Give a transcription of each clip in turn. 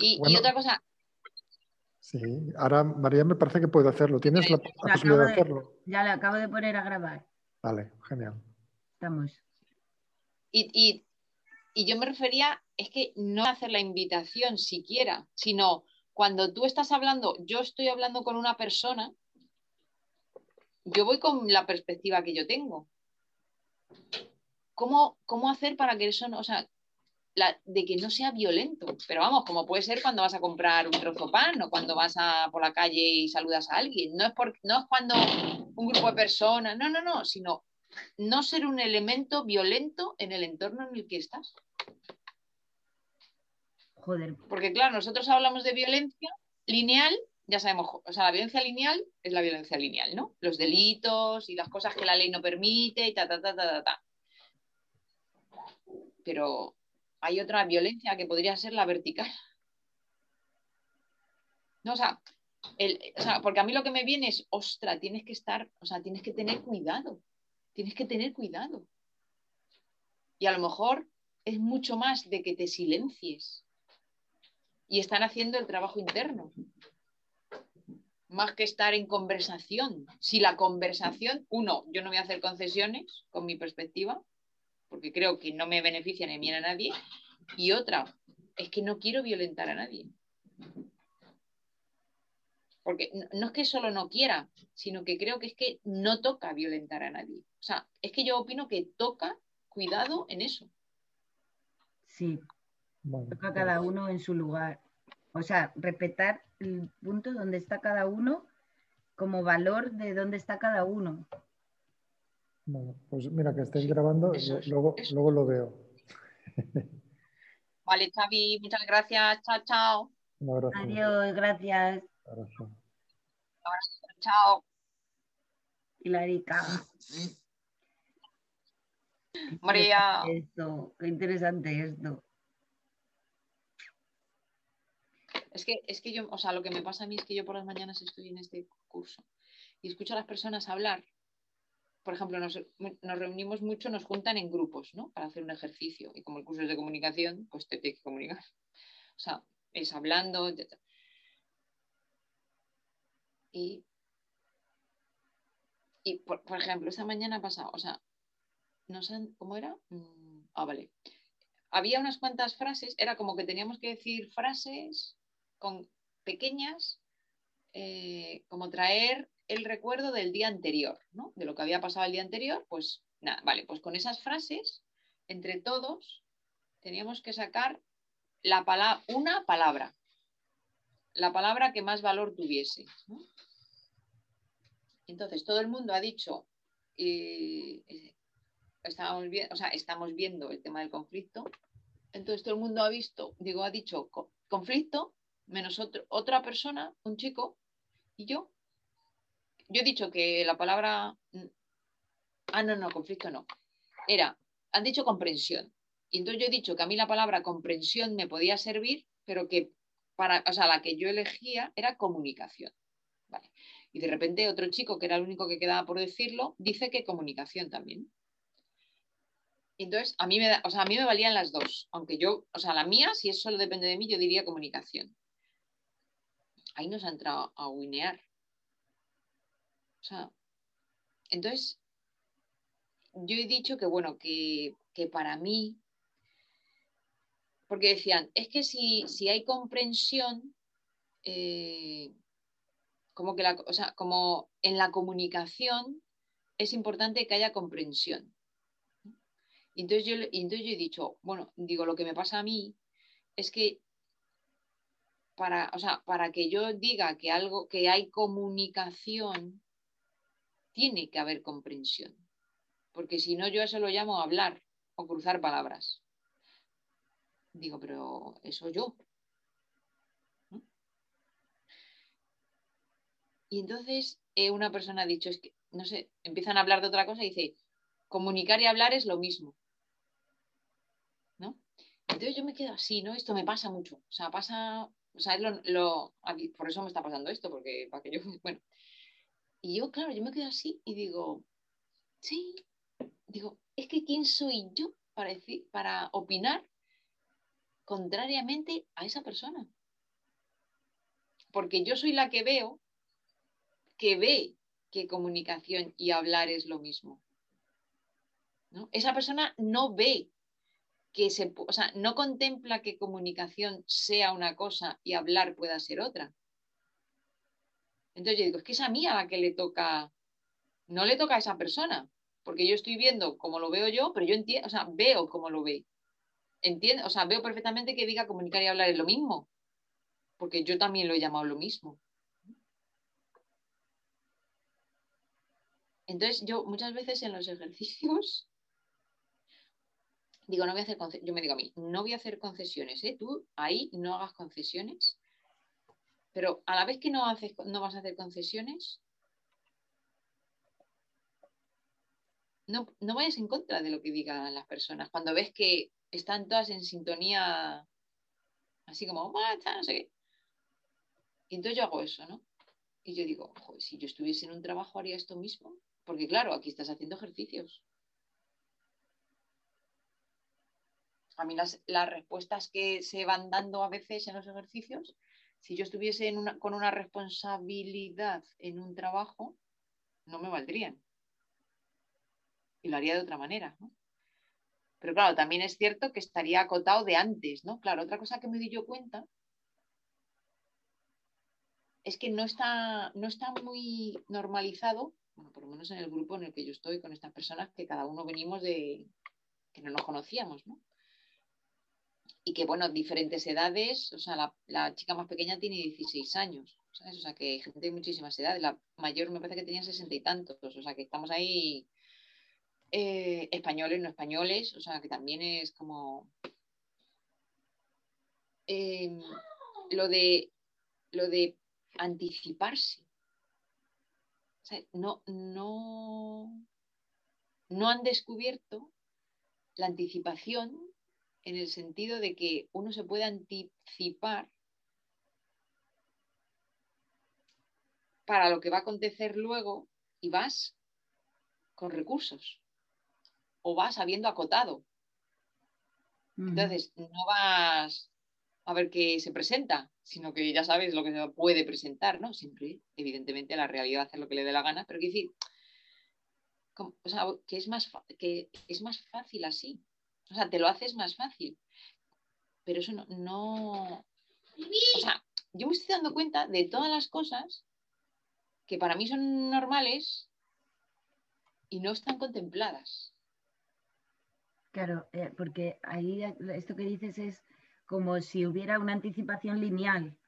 y, otra cosa. Sí, ahora María me parece que puede hacerlo. ¿Tienes la, posibilidad de, hacerlo? Ya le acabo de poner a grabar. Vale, genial. Estamos. Y, y yo me refería, es que no hacer la invitación siquiera, sino cuando tú estás hablando, yo estoy hablando con una persona, yo voy con la perspectiva que yo tengo. ¿Cómo, cómo hacer para que eso no, o sea, de que no sea violento. Pero vamos, como puede ser cuando vas a comprar un trozo de pan o cuando vas a, por la calle y saludas a alguien. No es, por, no es cuando un grupo de personas, no, no, no, sino no ser un elemento violento en el entorno en el que estás. Joder. Porque claro, nosotros hablamos de violencia lineal, ya sabemos, o sea, la violencia lineal es la violencia lineal, ¿no? Los delitos y las cosas que la ley no permite y ta, ta, ta, ta, ta, ta. Pero hay otra violencia que podría ser la vertical. No, o sea, porque a mí lo que me viene es, ostra, tienes que estar, o sea, tienes que tener cuidado, tienes que tener cuidado. Y a lo mejor es mucho más de que te silencies y están haciendo el trabajo interno, más que estar en conversación. Si la conversación, uno, yo no voy a hacer concesiones con mi perspectiva, porque creo que no me beneficia ni a a nadie. Y otra, es que no quiero violentar a nadie. Porque no, es que solo no quiera, sino que creo que es que no toca violentar a nadie. O sea, es que yo opino que toca cuidado en eso. Sí, toca cada pues uno en su lugar. O sea, respetar el punto donde está cada uno como valor de dónde está cada uno. Bueno, pues mira que estáis grabando, luego, luego lo veo. Vale, Xavi, muchas gracias. Chao, chao. Adiós, gracias. Abrazo. Chao. Hilarica. María. Esto, qué interesante esto. Es que, es que yo, o sea, lo que me pasa a mí es que yo por las mañanas estoy en este curso y escucho a las personas hablar por ejemplo, nos, reunimos mucho, nos juntan en grupos, ¿no? Para hacer un ejercicio. Y como el curso es de comunicación, pues te tienes que comunicar. O sea, es hablando. Y, y por, ejemplo, esta mañana pasado, o sea, no sé, ¿cómo era? Mm, ah, vale. Había unas cuantas frases, era como que teníamos que decir frases con pequeñas, eh, como traer el recuerdo del día anterior, ¿no? De lo que había pasado el día anterior, pues nada, vale, pues con esas frases, entre todos, teníamos que sacar la una palabra, la palabra que más valor tuviese. Entonces, todo el mundo ha dicho, eh, estamos, o sea, estamos viendo el tema del conflicto, entonces todo el mundo ha visto, digo, ha dicho conflicto, menos otra persona, un chico, y yo, yo he dicho que la palabra. Mm, ah, no, no, conflicto no. Era, han dicho comprensión. Y entonces yo he dicho que a mí la palabra comprensión me podía servir, pero que para, o sea, la que yo elegía era comunicación. Vale. Y de repente otro chico, que era el único que quedaba por decirlo, dice que comunicación también. Entonces, a mí me, o sea, a mí me valían las dos, aunque yo, o sea, la mía, si eso solo depende de mí, yo diría comunicación. Ahí nos ha entrado a winear. Sea, entonces, yo he dicho que, bueno, que, para mí, porque decían, es que si, si hay comprensión, eh, como que la, o como en la comunicación es importante que haya comprensión. Entonces yo, entonces yo he dicho, bueno, digo, lo que me pasa a mí es que para, o sea, para que yo diga que algo, que hay comunicación, tiene que haber comprensión, porque si no yo eso lo llamo hablar o cruzar palabras. Digo, pero eso yo. Y entonces eh, una persona ha dicho, es que, no sé, empiezan a hablar de otra cosa y dice, comunicar y hablar es lo mismo. ¿No? Entonces yo me quedo así, ¿no? Esto me pasa mucho. O sea, pasa, o sea, lo, por eso me está pasando esto, porque para que yo, bueno, y yo, claro, yo me quedo así y digo, sí, digo, es que ¿quién soy yo para, decir, para opinar contrariamente a esa persona. Porque yo soy la que veo que ve que comunicación y hablar es lo mismo. Esa persona no ve que se, o sea, no contempla que comunicación sea una cosa y hablar pueda ser otra. Entonces yo digo, es que es a mí a la que le toca, no le toca a esa persona, porque yo estoy viendo como lo veo yo, pero yo entiendo, o sea, veo como lo ve. Entiendo, o sea, veo perfectamente que diga comunicar y hablar es lo mismo, porque yo también lo he llamado lo mismo. Entonces yo muchas veces en los ejercicios digo, no voy a hacer yo me digo a mí, no voy a hacer concesiones, ¿eh? Tú ahí no hagas concesiones, pero a la vez que no, haces, no vas a hacer concesiones, no, no vayas en contra de lo que digan las personas. Cuando ves que están todas en sintonía, así como, no sé qué. Y entonces yo hago eso, ¿no? Y yo digo, si yo estuviese en un trabajo haría esto mismo. Porque claro, aquí estás haciendo ejercicios. a mí las, respuestas que se van dando a veces en los ejercicios, si yo estuviese con una responsabilidad en un trabajo, no me valdrían. Y lo haría de otra manera, Pero claro, también es cierto que estaría acotado de antes, ¿no? Claro, otra cosa que me di yo cuenta es que no está, no está muy normalizado, bueno, por lo menos en el grupo en el que yo estoy con estas personas, que cada uno venimos de que no nos conocíamos, ¿no? Y que, bueno, diferentes edades, o sea, la, chica más pequeña tiene 16 años. O sea, que gente de muchísimas edades, la mayor me parece que tenía 60 y tantos, o sea, que estamos ahí eh, españoles, no españoles, o sea, que también es como... Em, lo de lo de anticiparse. O sea, no, no, no han descubierto la anticipación en el sentido de que uno se puede anticipar para lo que va a acontecer luego y vas con recursos o vas habiendo acotado. Entonces, no vas a ver qué se presenta, sino que ya sabes lo que se puede presentar, ¿no? Siempre, evidentemente, la realidad hace lo que le dé la gana, pero quiero decir, que, es más, que es más fácil así. O sea, te lo haces más fácil. Pero eso no, O sea, yo me estoy dando cuenta de todas las cosas que para mí son normales y no están contempladas. Claro, eh, porque ahí esto que dices es como si hubiera una anticipación lineal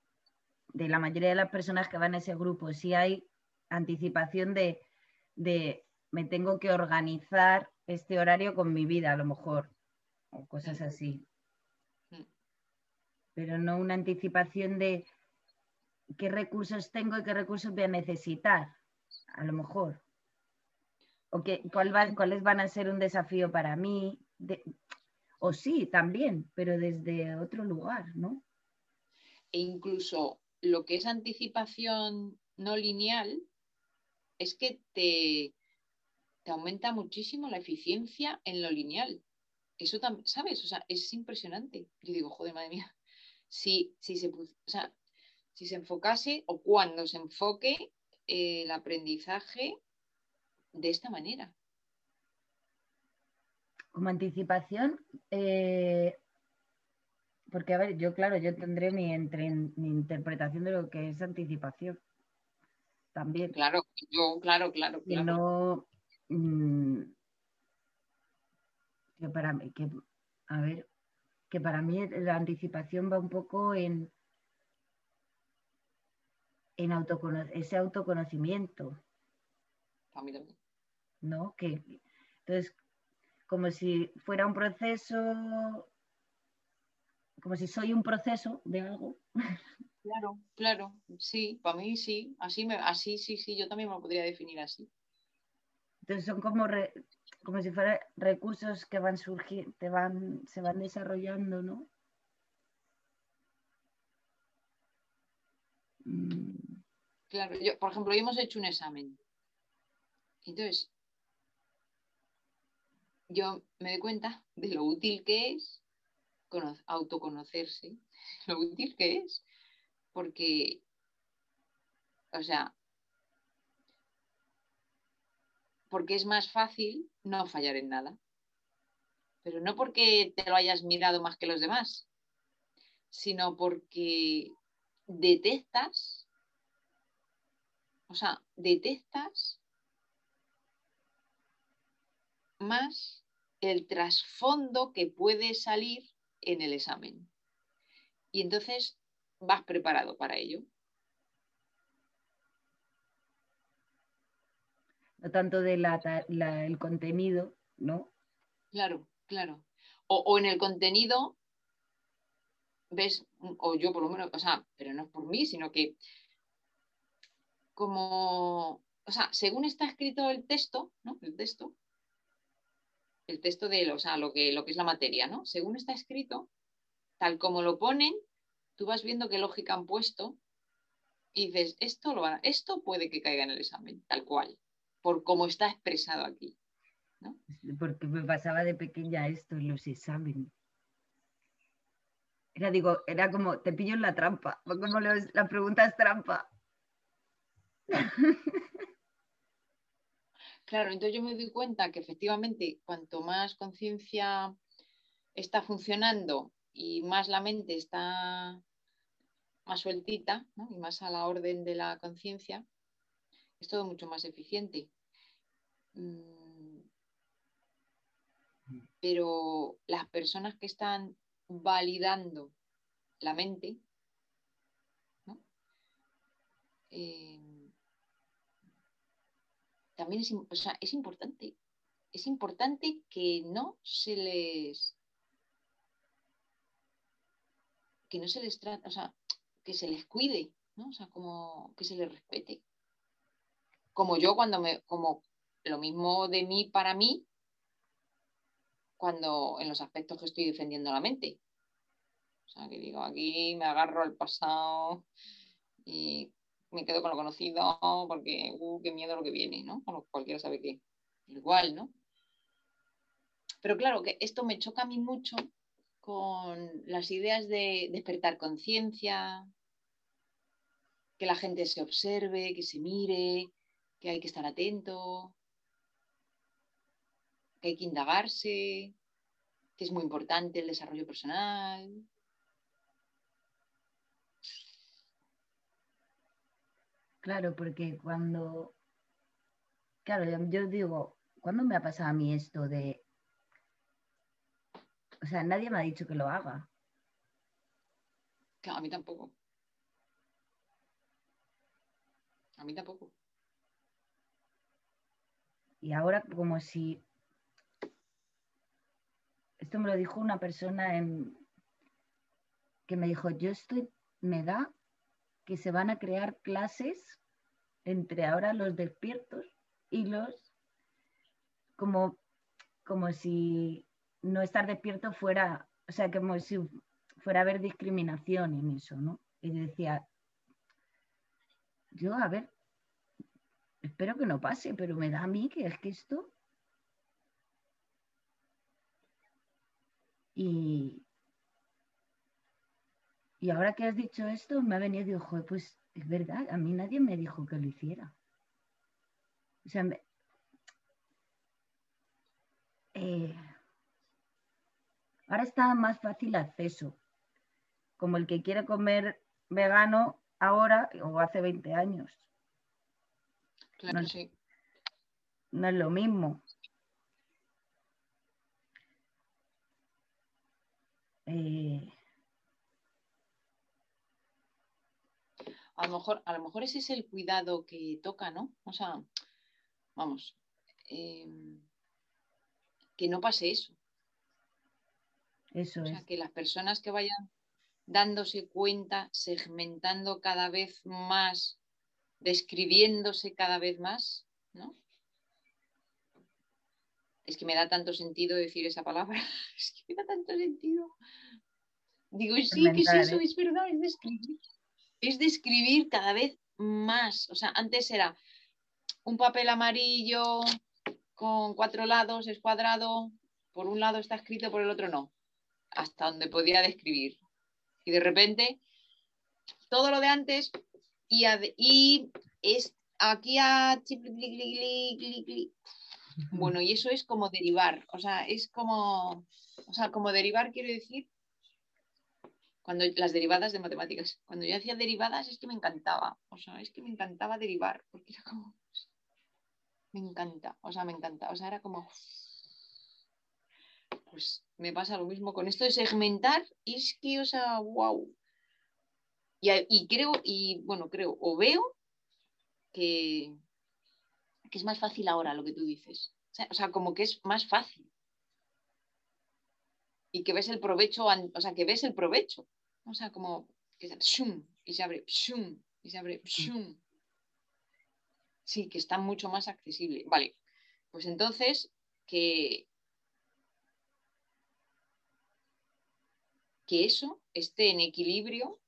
de la mayoría de las personas que van a ese grupo. Si hay anticipación de, de me tengo que organizar este horario con mi vida, a lo mejor o cosas así. Mm. Pero no una anticipación de qué recursos tengo y qué recursos voy a necesitar, a lo mejor. O que, cuál cuáles van a ser un desafío para mí. o sí, también, pero desde otro lugar, ¿no? E incluso lo que es anticipación no lineal es que te, te aumenta muchísimo la eficiencia en lo lineal. Eso también, ¿sabes? O sea, es impresionante. Yo digo, joder, madre mía, si, si, se, si se enfocase o cuando se enfoque eh, el aprendizaje de esta manera. Como anticipación, eh, porque a ver, yo claro, yo tendré mi, mi interpretación de lo que es anticipación. También. Claro, yo, claro, claro, claro. no, mm, que para mí, que, a ver, que para mí la anticipación va un poco en, en ese autoconocimiento. A mí también. ¿No? Que, entonces, como si fuera un proceso, como si soy un proceso de algo. Claro, claro, sí, para mí sí, así, me, así sí, sí, yo también me lo podría definir así. Entonces son como como si fueran recursos que van surgiendo, van, se van desarrollando, ¿no? Mm. Claro, yo, por ejemplo, hoy hemos hecho un examen. Entonces, yo me doy cuenta de lo útil que es autoconocerse, lo útil que es, porque, o sea, porque es más fácil no fallar en nada. Pero no porque te lo hayas mirado más que los demás, sino porque detectas, o sea, detectas más el trasfondo que puede salir en el examen. Y entonces vas preparado para ello. No tanto del el contenido, ¿no? Claro, claro. O, en el contenido ves, o yo por lo menos, o sea, pero no es por mí, sino que como, o sea, según está escrito el texto, ¿no? El texto, el texto de, o sea, lo que, lo que es la materia, ¿no? Según está escrito, tal como lo ponen, tú vas viendo qué lógica han puesto y dices, esto, lo esto puede que caiga en el examen, tal cual, por cómo está expresado aquí. ¿no? Porque me pasaba de pequeña esto en los exámenes. Era, digo, era como, te pillo en la trampa, como la pregunta es trampa. Claro, entonces yo me doy cuenta que efectivamente cuanto más conciencia está funcionando y más la mente está más sueltita y más a la orden de la conciencia, es todo mucho más eficiente. Mm, pero las personas que están validando la mente, eh, también es, es importante. Es importante que no se les que no se les trata, o sea, que se les cuide, ¿no? O sea, como que se les respete. Como yo cuando me, como lo mismo de mí para mí, cuando en los aspectos que estoy defendiendo la mente. O sea, que digo, aquí me agarro al pasado y me quedo con lo conocido porque, uh, qué miedo lo que viene, ¿no? cualquiera sabe que igual, ¿no? Pero claro, que esto me choca a mí mucho con las ideas de despertar conciencia, que la gente se observe, que se mire, que hay que estar atento, que hay que indagarse, que es muy importante el desarrollo personal, Claro, porque cuando, claro, yo digo, ¿cuándo me ha pasado a mí esto de, o sea, nadie me ha dicho que lo haga? Claro, a mí tampoco. A mí tampoco. Y ahora como si, esto me lo dijo una persona en, que me dijo, yo estoy, me da que se van a crear clases entre ahora los despiertos y los como, como si no estar despierto fuera, o sea, como si fuera a haber discriminación en eso, ¿no? Y decía, yo, a ver, espero que no pase, pero me da a mí que es que esto... Y, y ahora que has dicho esto, me ha venido y digo, pues es verdad, a mí nadie me dijo que lo hiciera. O sea, eh, ahora está más fácil acceso, como el que quiere comer vegano ahora o hace 20 años. Claro, sí. No es lo mismo. Eh, a lo mejor, a lo mejor ese es el cuidado que toca, ¿no? O sea, vamos, em, que no pase eso. Eso o sea, que las personas que vayan dándose cuenta, segmentando cada vez más, describiéndose cada vez más, ¿no? Es que me da tanto sentido decir esa palabra, es que me da tanto sentido. Digo, sí, que es eso, ¿eh? es verdad, es describir es describir cada vez más. O sea, antes era un papel amarillo con cuatro lados, es cuadrado, por un lado está escrito, por el otro no. hasta donde podía describir. Y de repente, todo lo de antes y, y es aquí a... Bueno, y eso es como derivar, o sea, es como, o sea, como derivar quiero decir, cuando las derivadas de matemáticas, cuando yo hacía derivadas es que me encantaba, o sea, es que me encantaba derivar, porque era como, me encanta, o sea, me encanta, o sea, era como, pues me pasa lo mismo con esto de segmentar, es que, o sea, wow. Y, creo, y bueno, creo, o veo que, que es más fácil ahora lo que tú dices. O sea, como que es más fácil. Y que ves el provecho, o sea, que ves el provecho. O sea, como que se, y se abre, y se abre, Sí, que está mucho más accesible. Vale, pues entonces que, que eso esté en equilibrio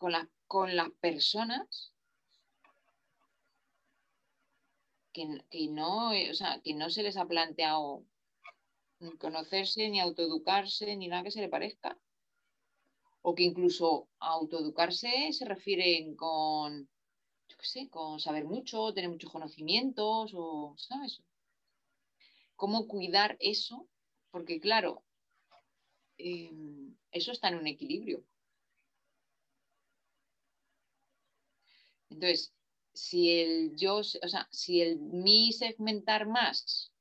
con, con las personas que, no, eh, que no se les ha planteado ni conocerse, ni autoeducarse, ni nada que se le parezca. O que incluso autoeducarse se refieren con, yo qué sé, con saber mucho, tener muchos conocimientos, o, ¿sabes? ¿Cómo cuidar eso? Porque claro, em, eso está en un equilibrio. Entonces, si el yo, o sea, si el mi segmentar más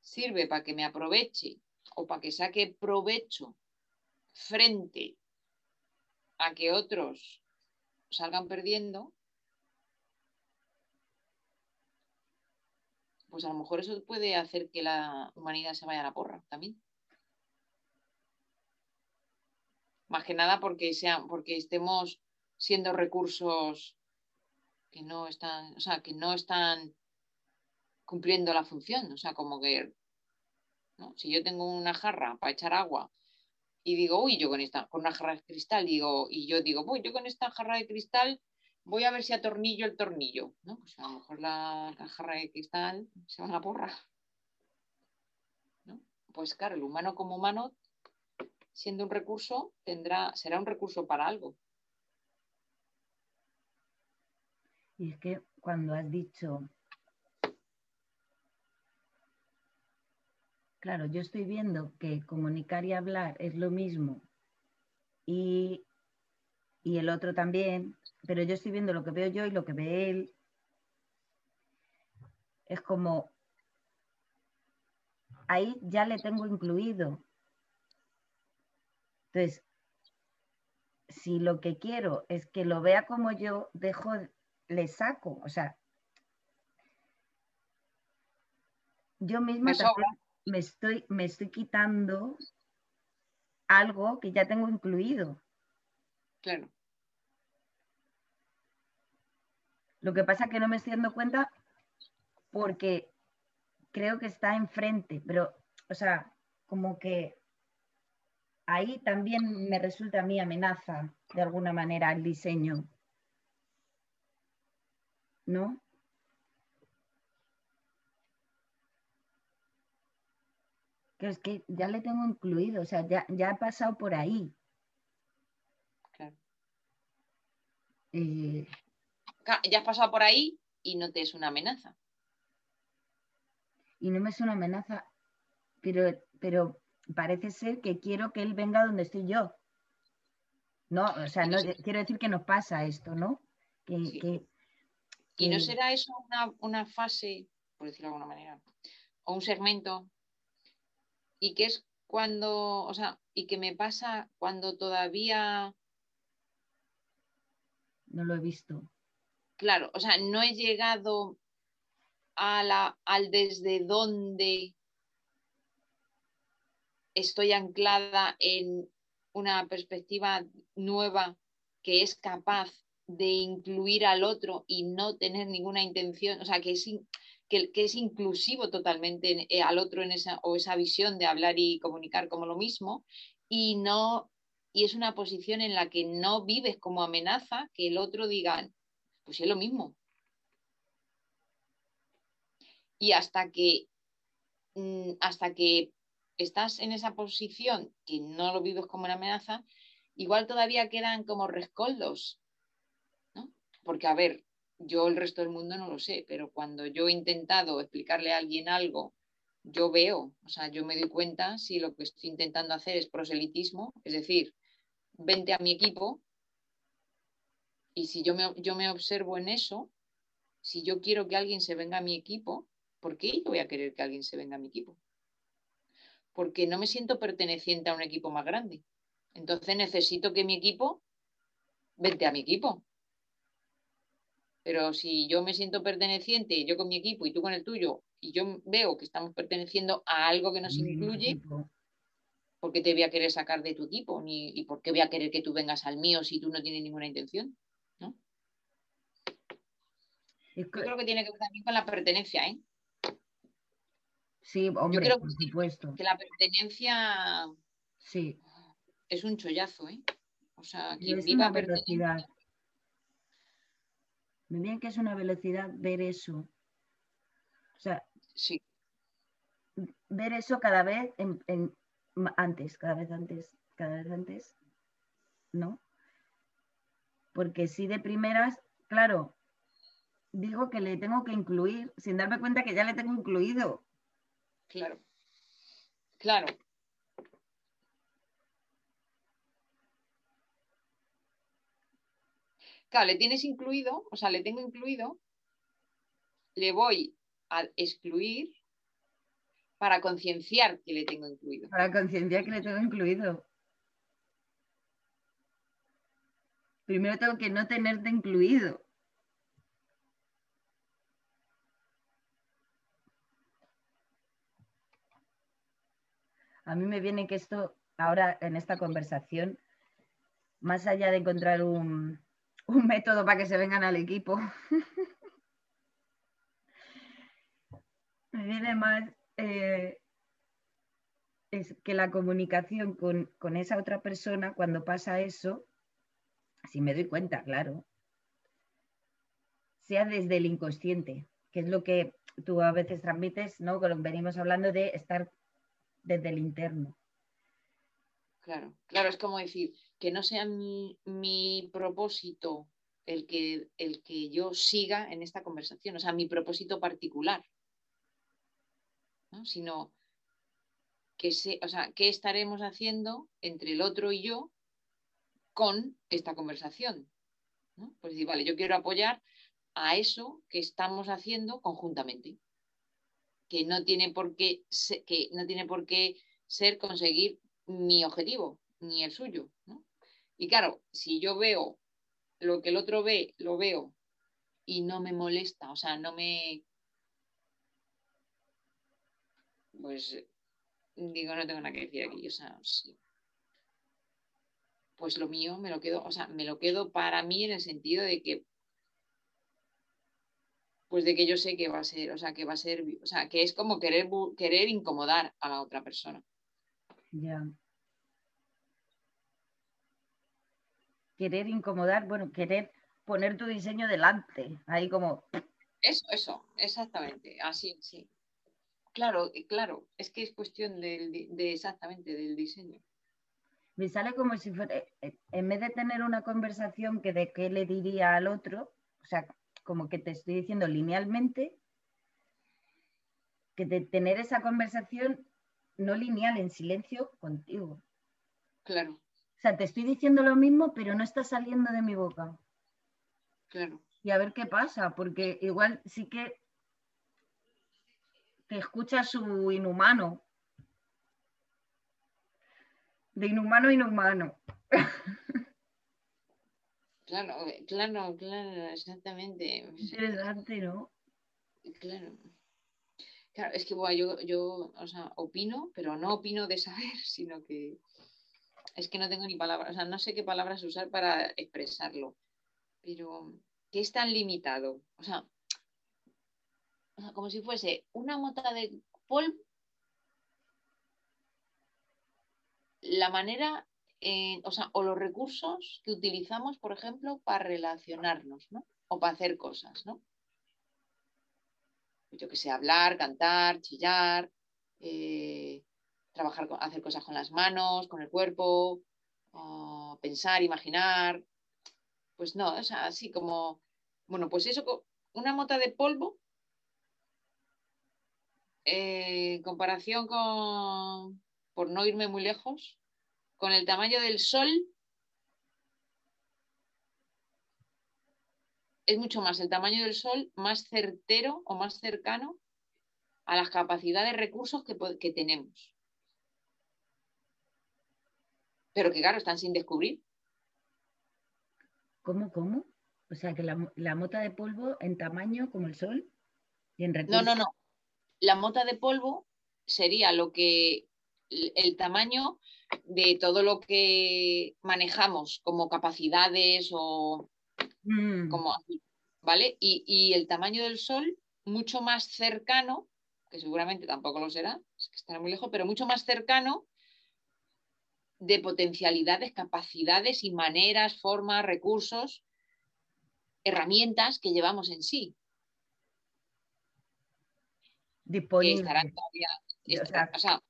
sirve para que me aproveche o para que saque provecho frente a que otros salgan perdiendo, pues a lo mejor eso puede hacer que la humanidad se vaya a la porra también. Más que nada porque, sean, porque estemos siendo recursos que no están, o sea, que no están cumpliendo la función. O sea, como que si yo tengo una jarra para echar agua y digo, uy, yo con esta, con una jarra de cristal, digo, y yo digo, voy, yo con esta jarra de cristal voy a ver si atornillo el tornillo, ¿no? Pues a lo mejor la, jarra de cristal se va a la porra. Pues claro, el humano como humano, siendo un recurso, tendrá, será un recurso para algo. Y es que cuando has dicho, claro, yo estoy viendo que comunicar y hablar es lo mismo y, y el otro también, pero yo estoy viendo lo que veo yo y lo que ve él. Es como, ahí ya le tengo incluido. Entonces, si lo que quiero es que lo vea como yo, dejo le saco, o sea, yo misma me, estoy, me estoy quitando algo que ya tengo incluido. Claro. Lo que pasa es que no me estoy dando cuenta porque creo que está enfrente, pero, o sea, como que ahí también me resulta a mí amenaza de alguna manera el diseño. ¿No? Que es que ya le tengo incluido, o sea, ya, ya he pasado por ahí. Claro. Eh, ya has pasado por ahí y no te es una amenaza. Y no me es una amenaza, pero, pero parece ser que quiero que él venga donde estoy yo. No, o sea, no, quiero decir que nos pasa esto, ¿no? que, ¿Y no será eso una, fase, por decirlo de alguna manera, o un segmento? Y que es cuando, o sea, y que me pasa cuando todavía... No lo he visto. Claro, o sea, no he llegado a la, al desde dónde estoy anclada en una perspectiva nueva que es capaz de incluir al otro y no tener ninguna intención, o sea, que es, que, es inclusivo totalmente eh, al otro en esa, o esa visión de hablar y comunicar como lo mismo, y no y es una posición en la que no vives como amenaza que el otro diga, pues es lo mismo. Y hasta que, mm, hasta que estás en esa posición que no lo vives como una amenaza, igual todavía quedan como rescoldos. Porque, a ver, yo el resto del mundo no lo sé, pero cuando yo he intentado explicarle a alguien algo, yo veo, o sea, yo me doy cuenta si lo que estoy intentando hacer es proselitismo, es decir, vente a mi equipo, y si yo me, yo me observo en eso, si yo quiero que alguien se venga a mi equipo, ¿por qué yo voy a querer que alguien se venga a mi equipo? Porque no me siento perteneciente a un equipo más grande. Entonces necesito que mi equipo vente a mi equipo. Pero si yo me siento perteneciente, yo con mi equipo y tú con el tuyo, y yo veo que estamos perteneciendo a algo que nos incluye, ¿por qué te voy a querer sacar de tu equipo? Ni, ¿Y por qué voy a querer que tú vengas al mío si tú no tienes ninguna intención? ¿no? Yo creo que tiene que ver también con la pertenencia, ¿eh? Sí, hombre, Yo creo por que, supuesto. que la pertenencia Sí, es un chollazo, ¿eh? O sea, quien viva pertenencia- Me bien que es una velocidad ver eso. O sea, Sí, ver eso cada vez en, en- ma- antes, cada vez antes, cada vez antes, ¿no? Porque si de primeras, claro, digo que le tengo que incluir sin darme cuenta que ya le tengo incluido. claro. Claro. Claro, le tienes incluido, o sea, le tengo incluido, le voy a excluir para concienciar que le tengo incluido. Para concienciar que le tengo incluido. Primero tengo que no tenerte incluido. A mí me viene que esto, ahora en esta conversación, más allá de encontrar un, un método para que se vengan al equipo, me viene más eh, es que la comunicación con, con esa otra persona, cuando pasa eso, si me doy cuenta, claro, sea desde el inconsciente, que es lo que tú a veces transmites, ¿no? Cuando venimos hablando de estar desde el interno. Claro, claro, es como decir, que no sea mi, propósito el que, el que yo siga en esta conversación, o sea, mi propósito particular, ¿no? sino que se, o sea, qué estaremos haciendo entre el otro y yo con esta conversación. Pues decir, vale, yo quiero apoyar a eso que estamos haciendo conjuntamente, que no tiene por qué, se- que no tiene por qué ser conseguir mi objetivo ni el suyo. ¿no? Y claro, si yo veo lo que el otro ve, lo veo y no me molesta, o sea, no me... Pues digo, no tengo nada que decir aquí, o sea, sí. Pues lo mío me lo quedo, o sea, me lo quedo para mí en el sentido de que pues de que yo sé que va a ser, o sea, que va a ser, o sea, que es como querer, querer incomodar a la otra persona. Ya. Querer incomodar, bueno, querer poner tu diseño delante, ahí como, Eso, eso, exactamente, así, sí. Claro, claro, es que es cuestión de exactamente del diseño. me sale como si fuera, eh, eh, en vez de tener una conversación que de qué le diría al otro, o sea, como que te estoy diciendo linealmente, que de tener esa conversación no lineal, en silencio contigo. Claro, O sea, te estoy diciendo lo mismo, pero no está saliendo de mi boca. claro, Y a ver qué pasa, porque igual sí que te escucha su inhumano. De inhumano a inhumano. claro, claro, claro, exactamente. Interesante, ¿no? Claro. Claro, es que bueno, yo, yo, o sea, opino, pero no opino de saber, sino que es que no tengo ni palabras, o sea, no sé qué palabras usar para expresarlo. Pero, ¿qué es tan limitado? O sea, como si fuese una mota de polvo, la manera, o sea, o los recursos que utilizamos, por ejemplo, para relacionarnos, ¿no? O para hacer cosas, ¿no? Yo que sé, hablar, cantar, chillar, eh, trabajar, hacer cosas con las manos, con el cuerpo, pensar, imaginar. Pues no, o sea, así como, bueno, pues eso, una mota de polvo, eh, en comparación con, por no irme muy lejos, con el tamaño del sol, es mucho más el tamaño del sol más certero o más cercano a las capacidades de recursos que tenemos. Pero que claro, están sin descubrir. ¿Cómo, cómo? O sea, que la, mota de polvo en tamaño como el sol y en No, no, no. La mota de polvo sería lo que el tamaño de todo lo que manejamos como capacidades o mm. como ¿vale? Y, y, el tamaño del sol mucho más cercano, que seguramente tampoco lo será, es que estará muy lejos, pero mucho más cercano de potencialidades, capacidades y maneras, formas, recursos, herramientas que llevamos en sí. Disponibles. o, sea,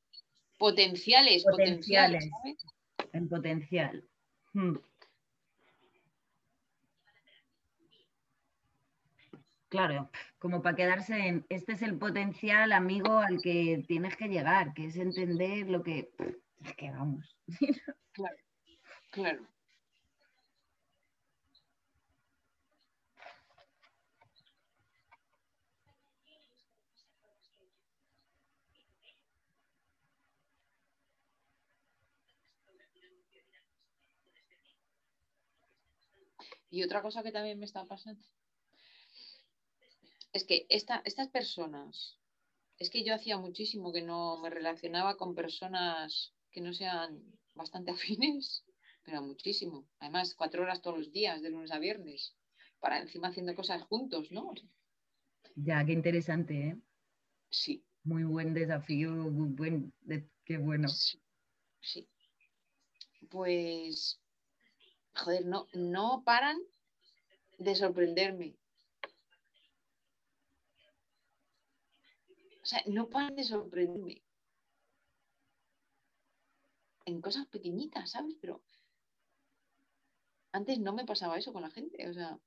potenciales, potenciales. en potencial. Hmm. Claro, como para quedarse en, este es el potencial amigo al que tienes que llegar, que es entender lo que es que vamos. Claro, claro. Y otra cosa que también me está pasando es que estas personas, es que yo hacía muchísimo que no me relacionaba con personas que no sean bastante afines, pero muchísimo. Además, cuatro horas todos los días, de lunes a viernes, para encima haciendo cosas juntos, ¿no? Ya, qué interesante, ¿eh? Sí. Muy buen desafío, muy buen, qué bueno. Sí. Pues, joder, no, no paran de sorprenderme. O sea, no paran de sorprenderme en cosas pequeñitas, ¿sabes? Pero antes no me pasaba eso con la gente, o sea.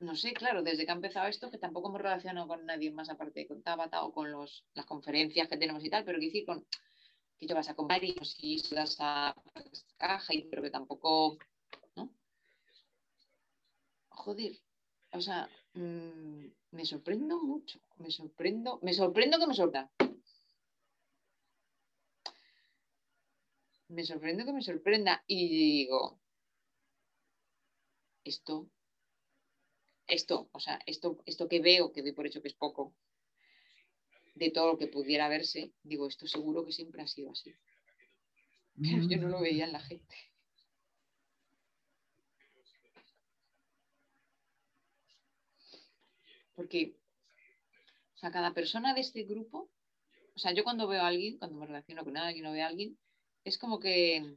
No sé, claro, desde que ha empezado esto, que tampoco me relaciono con nadie más aparte con Tabata o con los, las conferencias que tenemos y tal, pero que decir con que yo vas a comprar y si das a caja, y, pero que tampoco, ¿no? Joder, o sea, mm, me sorprendo mucho, me sorprendo, me sorprendo que me sorprenda. Me sorprende que me sorprenda y digo, esto, esto, o sea, esto, esto que veo, que doy por hecho que es poco, de todo lo que pudiera verse, digo, esto seguro que siempre ha sido así. Pero yo no lo veía en la gente. Porque, o sea, cada persona de este grupo, o sea, yo cuando veo a alguien, cuando me relaciono con alguien o veo a alguien, es como que,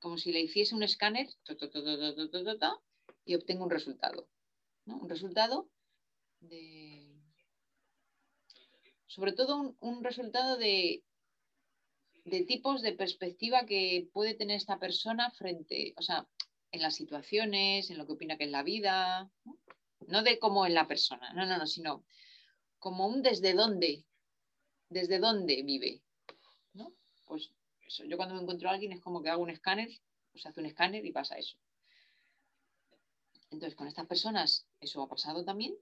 como si le hiciese un escáner y obtengo un resultado. Un resultado de. Sobre todo un, resultado de, de tipos de perspectiva que puede tener esta persona frente, o sea, en las situaciones, en lo que opina que es la vida, ¿no? no de cómo en la persona, no, no, no, sino como un desde dónde, desde dónde vive, ¿no? Pues yo cuando me encuentro a alguien es como que hago un escáner, o se hace un escáner y pasa eso. Entonces, con estas personas eso ha pasado también.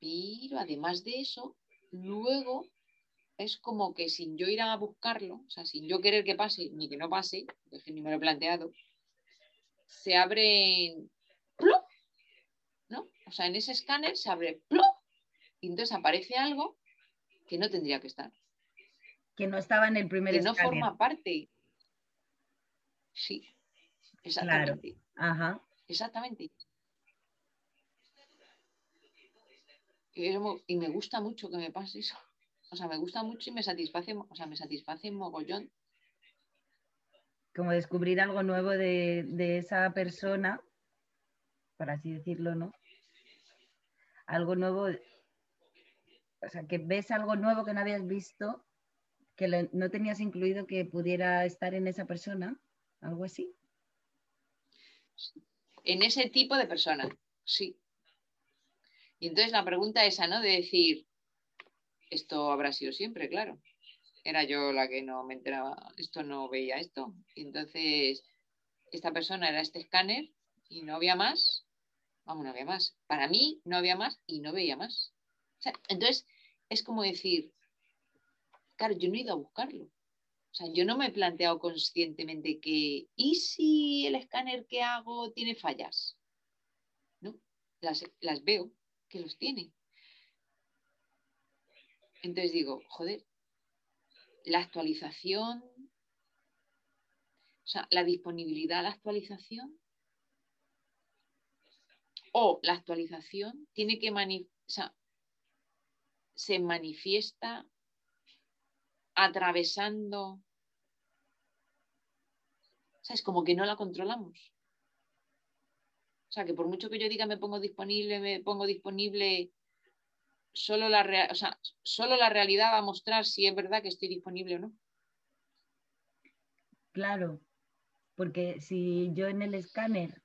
Pero además de eso, luego es como que sin yo ir a buscarlo, o sea, sin yo querer que pase, ni que no pase, que ni me lo he planteado, se abre ¡plop! ¿no? O sea, en ese escáner se abre ¡plop! y entonces aparece algo que no tendría que estar que no estaba en el primer Que no forma parte. Sí, exactamente. Ajá. Exactamente. Y me gusta mucho que me pase eso. O sea, me gusta mucho y me satisface, o sea, me satisface mogollón. Como descubrir algo nuevo de, de esa persona, por así decirlo, ¿no? Algo nuevo o sea, que ves algo nuevo que no habías visto, que no tenías incluido que pudiera estar en esa persona, algo así. En ese tipo de persona, sí. Y entonces la pregunta esa, ¿no? De decir, esto habrá sido siempre, claro. Era yo la que no me enteraba, esto no veía esto. Y entonces, esta persona era este escáner y no había más. Vamos, no había más. Para mí no había más y no veía más. entonces, es como decir, claro, yo no he ido a buscarlo. O sea, yo no me he planteado conscientemente que, ¿y si el escáner que hago tiene fallas? No, las, las veo que los tiene. Entonces digo, joder, la actualización, o sea, la disponibilidad a la actualización o la actualización tiene que manifestar, se manifiesta atravesando. O sea, es como que no la controlamos. O sea, que por mucho que yo diga me pongo disponible, me pongo disponible, solo la, o sea, solo la realidad va a mostrar si es verdad que estoy disponible o no. Claro, porque si yo en el escáner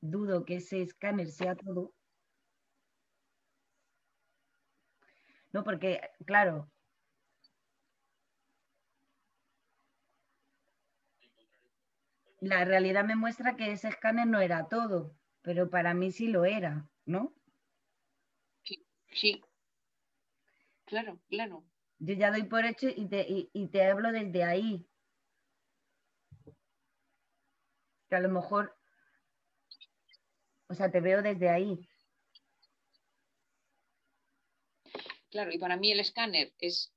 dudo que ese escáner sea todo, no, porque, claro, la realidad me muestra que ese escáner no era todo, pero para mí sí lo era, ¿no? Sí, Claro, claro. Yo ya doy por hecho y te, y, te hablo desde ahí. Que a lo mejor, o sea, te veo desde ahí. Claro, y para mí el escáner es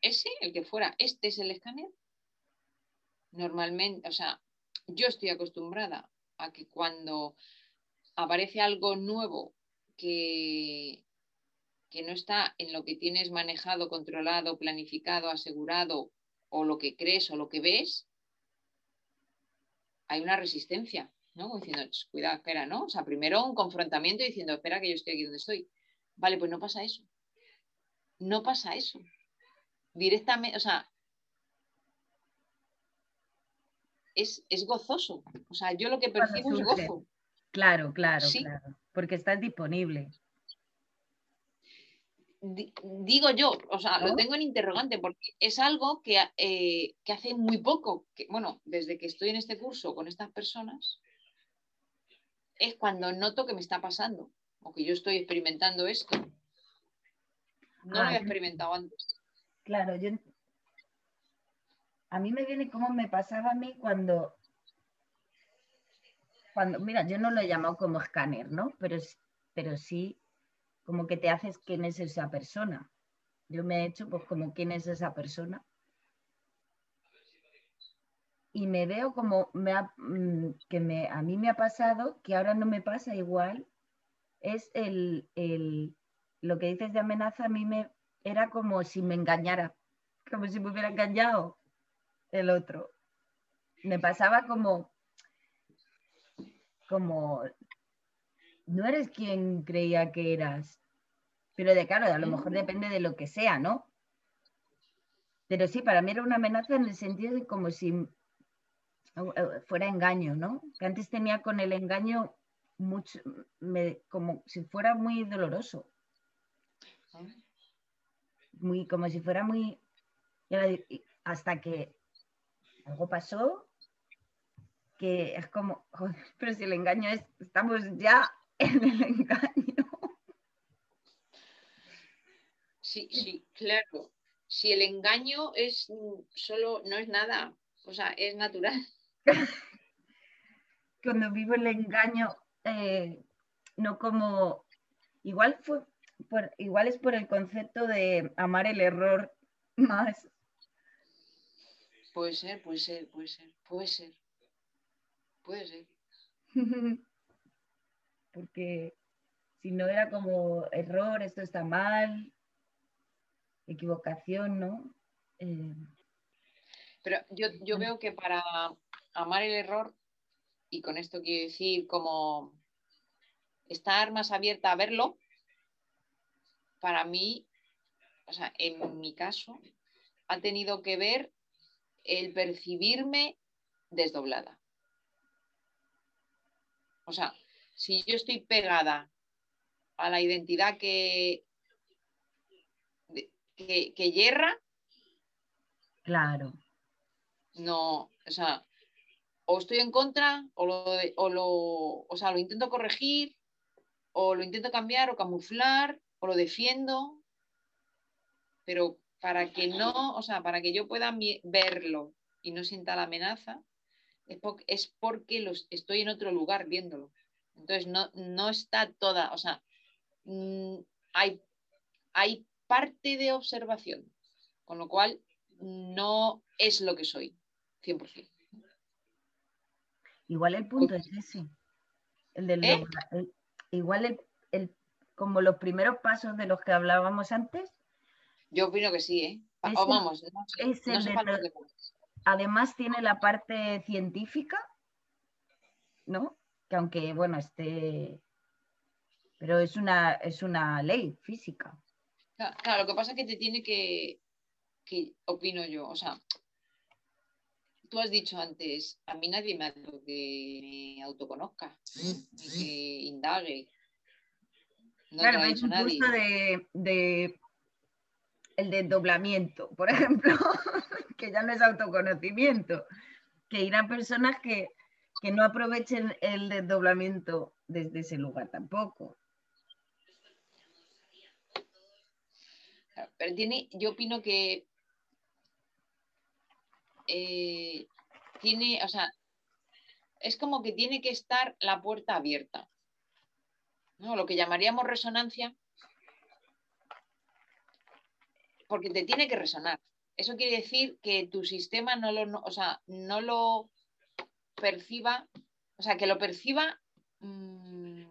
ese, el que fuera, este es el escáner. Normalmente, o sea, yo estoy acostumbrada a que cuando aparece algo nuevo que, que no está en lo que tienes manejado, controlado, planificado, asegurado, o lo que crees o lo que ves, hay una resistencia, ¿no? diciendo, cuidado, espera, ¿no? O sea, primero un confrontamiento diciendo, espera que yo estoy aquí donde estoy. Vale, pues no pasa eso. No pasa eso. Directamente, o sea, es, gozoso. O sea, yo lo que percibo es gozo. Claro, claro, claro. Porque estás disponible. digo yo, o sea, lo tengo en interrogante porque es algo que, eh, que, hace muy poco, que, bueno, desde que estoy en este curso con estas personas, es cuando noto que me está pasando o que yo estoy experimentando esto. No lo he experimentado antes. Claro, yo a mí me viene como me pasaba a mí cuando, cuando, mira, yo no lo he llamado como escáner, ¿no? Pero, pero sí como que te haces quién es esa persona. Yo me he hecho pues como quién es esa persona. Y me veo como me mm, que me, a mí me ha pasado, que ahora no me pasa igual, es el, el, lo que dices de amenaza, a mí me era como si me engañara, como si me hubiera engañado el otro. Me pasaba como, como, no eres quien creía que eras. Pero de claro, a lo mejor depende de lo que sea, ¿no? Pero sí, para mí era una amenaza en el sentido de como si eh, fuera engaño, ¿no? Que antes tenía con el engaño mucho, como si fuera muy doloroso. Muy, como si fuera muy. Hasta que algo pasó que es como, pero si el engaño es, estamos ya en el engaño. Sí, sí, claro. Si el engaño es solo, no es nada, o sea, es natural. Cuando vivo el engaño, eh, no como, igual fue, igual es por el concepto de amar el error más Puede ser, puede ser, puede ser, puede ser. Puede ser. Porque si no era como error, esto está mal, equivocación, ¿no? Eh, Pero yo, yo veo que para amar el error, y con esto quiero decir como estar más abierta a verlo, para mí o sea, en mi caso, ha tenido que ver el percibirme desdoblada. O sea, si yo estoy pegada a la identidad que, que, que yerra, Claro. no, o sea, o estoy en contra, o lo, o lo, o sea, lo intento corregir, o lo intento cambiar o camuflar, o lo defiendo, pero para que no, o sea, para que yo pueda verlo y no sienta la amenaza, es, po- es porque los, estoy en otro lugar viéndolo. Entonces, no, no está toda, o sea, mm, hay, hay parte de observación, con lo cual no es lo que soy, 100%. Igual el punto es ese. El del ¿Eh? el- igual el, el- como los primeros pasos de los que hablábamos antes, Yo opino que sí, ¿eh? O vamos, no sé de además tiene la parte científica, ¿no? Que aunque, bueno, esté... Pero es una, es una ley física. Claro, claro, lo que pasa es que te tiene que, que, opino yo, o sea, tú has dicho antes, a mí nadie me ha dicho que me autoconozca, ni que indague. No claro, es un curso de, de el desdoblamiento, por ejemplo, que ya no es autoconocimiento, que irán personas que, que no aprovechen el desdoblamiento desde ese lugar tampoco. Claro, Pero tiene, yo opino que eh, tiene, o sea, es como que tiene que estar la puerta abierta. ¿no? Lo que llamaríamos resonancia, porque te tiene que resonar. Eso quiere decir que tu sistema no lo, no- o sea, no lo perciba, o sea, que lo perciba mm,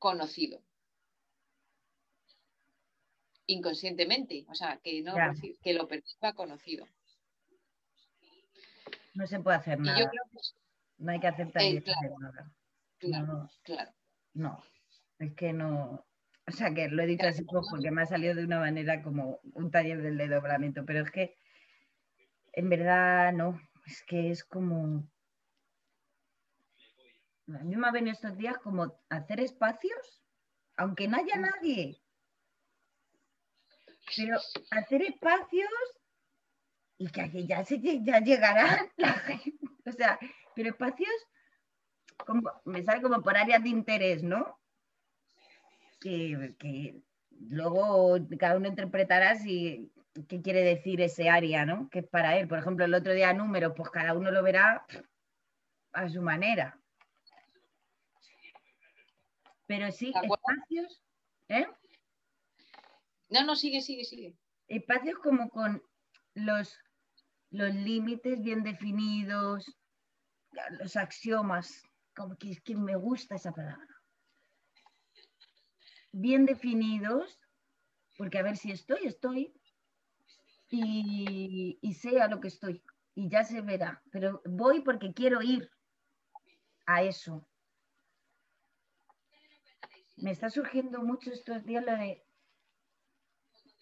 conocido. Inconscientemente, o sea, que, no que lo perciba conocido. No se puede hacer yo nada, creo que es- no hay que aceptar Eh, hacer nada. claro, No, claro. no, es que no. O sea, que lo he dicho así porque me ha salido de una manera como un taller del desdoblamiento, pero es que en verdad no, es que es como. A mí me ha venido estos días como hacer espacios, aunque no haya nadie, pero hacer espacios y que ya, se, ya llegará la gente. O sea, pero espacios como, me sale como por áreas de interés, ¿no? Que, que luego cada uno interpretará si qué quiere decir ese área, ¿no? Que es para él. Por ejemplo, el otro día números, pues cada uno lo verá a su manera. Pero sí, espacios, ¿eh? No, no, sigue, sigue, sigue. espacios como con los, los límites bien definidos, los axiomas, como que es que me gusta esa palabra. Bien definidos, porque a ver si estoy, estoy, y, y sé a lo que estoy, y ya se verá, pero voy porque quiero ir a eso. Me está surgiendo mucho estos días lo de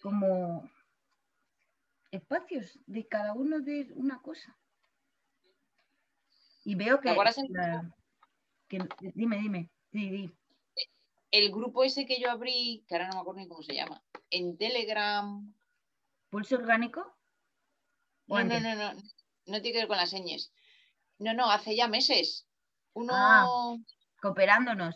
como espacios de cada uno de una cosa. Y veo que, ¿Te acuerdas en- la- que- dime, dime, sí. El grupo ese que yo abrí, que ahora no me acuerdo ni cómo se llama, en Telegram. pulso orgánico. ¿O No, no, no, no, no tiene que ver con las señas. No, no, hace ya meses. Uno. Ah. Cooperándonos.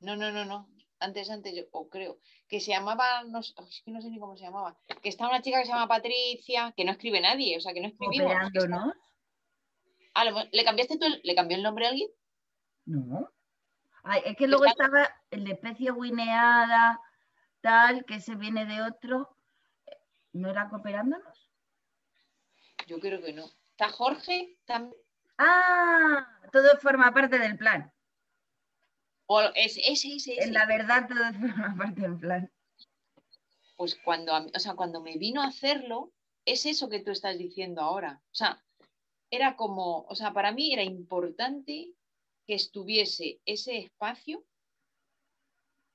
No, no, no, no. Antes, antes, yo o creo. Que se llamaba, no, sé- es que no sé ni cómo se llamaba. Que está una chica que se llama Patricia, que no escribe nadie, o sea, que no escribimos. Cooperándonos. Ah, ¿le cambiaste tú, el- le cambió el nombre a alguien? No. Ay, es que luego estaba el de especie guineada, tal, que se viene de otro. ¿No era cooperándonos? Yo creo que no. ¿Está Jorge? también? Ah, todo forma parte del plan. O es ese, ese. En la verdad, todo forma parte del plan. pues cuando, a mí- o sea, cuando me vino a hacerlo, es eso que tú estás diciendo ahora. O sea, era como, o sea, para mí era importante que estuviese ese espacio,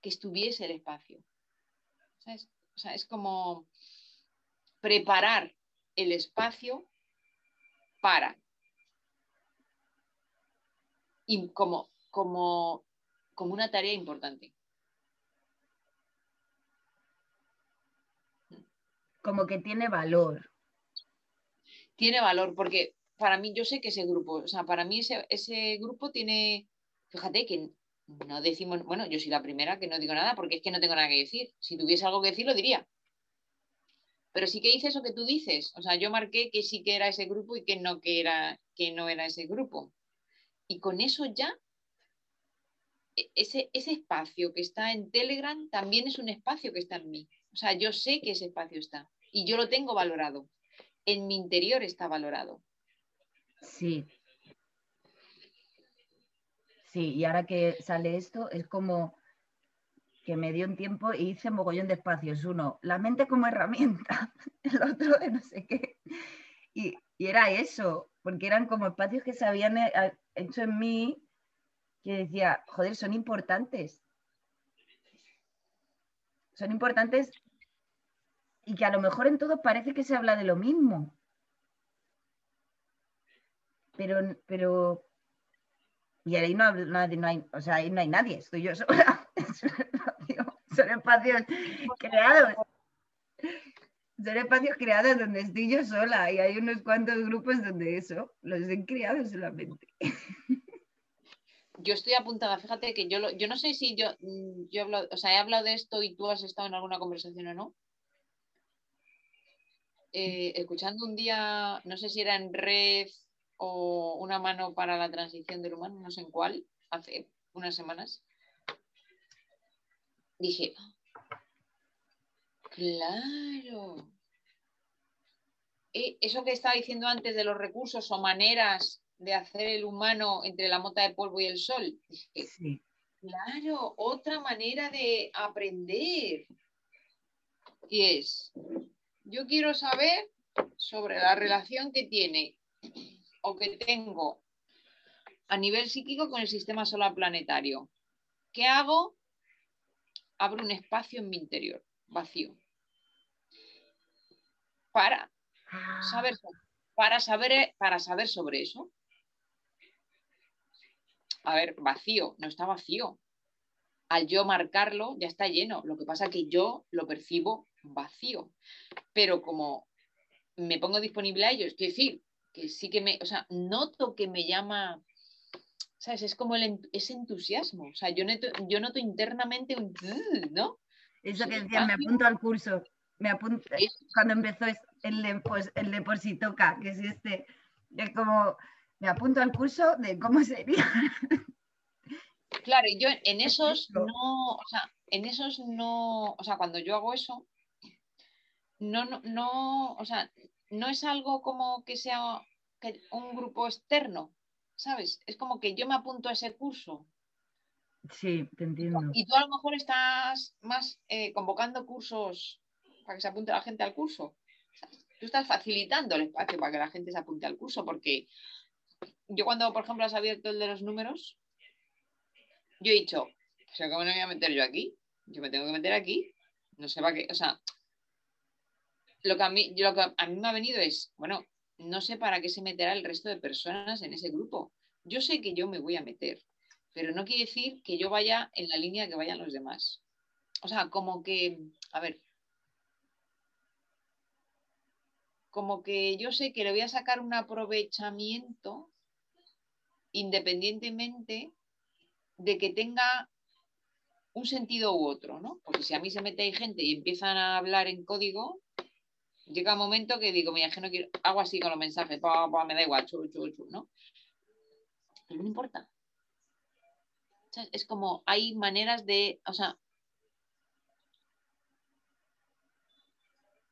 que estuviese el espacio. O sea, es como preparar el espacio para. Y como, como, como una tarea importante. Como que tiene valor. Tiene valor, porque para mí, yo sé que ese grupo, o sea, para mí ese, ese grupo tiene, fíjate que no decimos, bueno, yo soy la primera que no digo nada porque es que no tengo nada que decir. Si tuviese algo que decir, lo diría. Pero sí que hice eso que tú dices. O sea, yo marqué que sí que era ese grupo y que no, que era, que no era ese grupo. Y con eso ya, e, ese, ese espacio que está en Telegram también es un espacio que está en mí. O sea, yo sé que ese espacio está y yo lo tengo valorado. En mi interior está valorado. Sí, Sí, y ahora que sale esto, es como que me dio un tiempo y hice mogollón de espacios. Uno, la mente como herramienta, el otro de no sé qué. Y, era eso, porque eran como espacios que se habían eh, hecho en mí que decía, joder, son importantes. Son importantes y que a lo mejor en todo parece que se habla de lo mismo. Pero, pero y ahí no, no, hay, o sea, ahí no hay nadie, estoy yo sola. Son espacios creados. Son espacios creados donde estoy yo sola y hay unos cuantos grupos donde eso, los he creado solamente. Yo estoy apuntada, fíjate que yo, yo no sé si yo, mm, yo hablo, o sea, he hablado de esto y tú has estado en alguna conversación o no. Eh, escuchando un día, no sé si era en red o una mano para la transición del humano, no sé en cuál, hace unas semanas, dije, claro, eh, eso que estaba diciendo antes de los recursos o maneras de hacer el humano entre la mota de polvo y el sol, dije, claro, otra manera de aprender. Y es, yo quiero saber sobre la relación que tiene o que tengo a nivel psíquico con el sistema solar planetario. ¿Qué hago? Abro un espacio en mi interior, vacío. Para saber, para saber, para saber sobre eso. A ver, vacío, no está vacío. Al yo marcarlo ya está lleno. Lo que pasa es que yo lo percibo vacío. Pero como me pongo disponible a ello, es decir, que sí que me, o sea, noto que me llama, ¿sabes? Es como el, ese entusiasmo, o sea, yo noto, yo noto internamente un, ¿no? Eso que decía, me apunto al curso, me apunto, cuando empezó el de, pues, el de por si toca, que es este, es como, me apunto al curso de cómo sería. Claro, yo en esos no, o sea, en esos no, o sea, cuando yo hago eso, no, no, no, o sea, no es algo como que sea un grupo externo, ¿sabes? Es como que yo me apunto a ese curso. Sí, te entiendo. Y tú a lo mejor estás más eh, convocando cursos para que se apunte la gente al curso. tú estás facilitando el espacio para que la gente se apunte al curso, porque yo cuando, por ejemplo, has abierto el de los números, yo he dicho, o sea, ¿cómo no me voy a meter yo aquí? Yo me tengo que meter aquí. No sé para qué, o sea, lo que, a mí, lo que a mí me ha venido es, bueno, no sé para qué se meterá el resto de personas en ese grupo. Yo sé que yo me voy a meter, pero no quiere decir que yo vaya en la línea que vayan los demás. O sea, como que, a ver, como que yo sé que le voy a sacar un aprovechamiento independientemente de que tenga un sentido u otro, ¿no? Porque si a mí se mete ahí gente y empiezan a hablar en código, llega un momento que digo, mira, que no quiero, hago así con los mensajes, me da igual, chu, chu, chu, ¿no? Pero no importa. es como hay maneras de, o sea,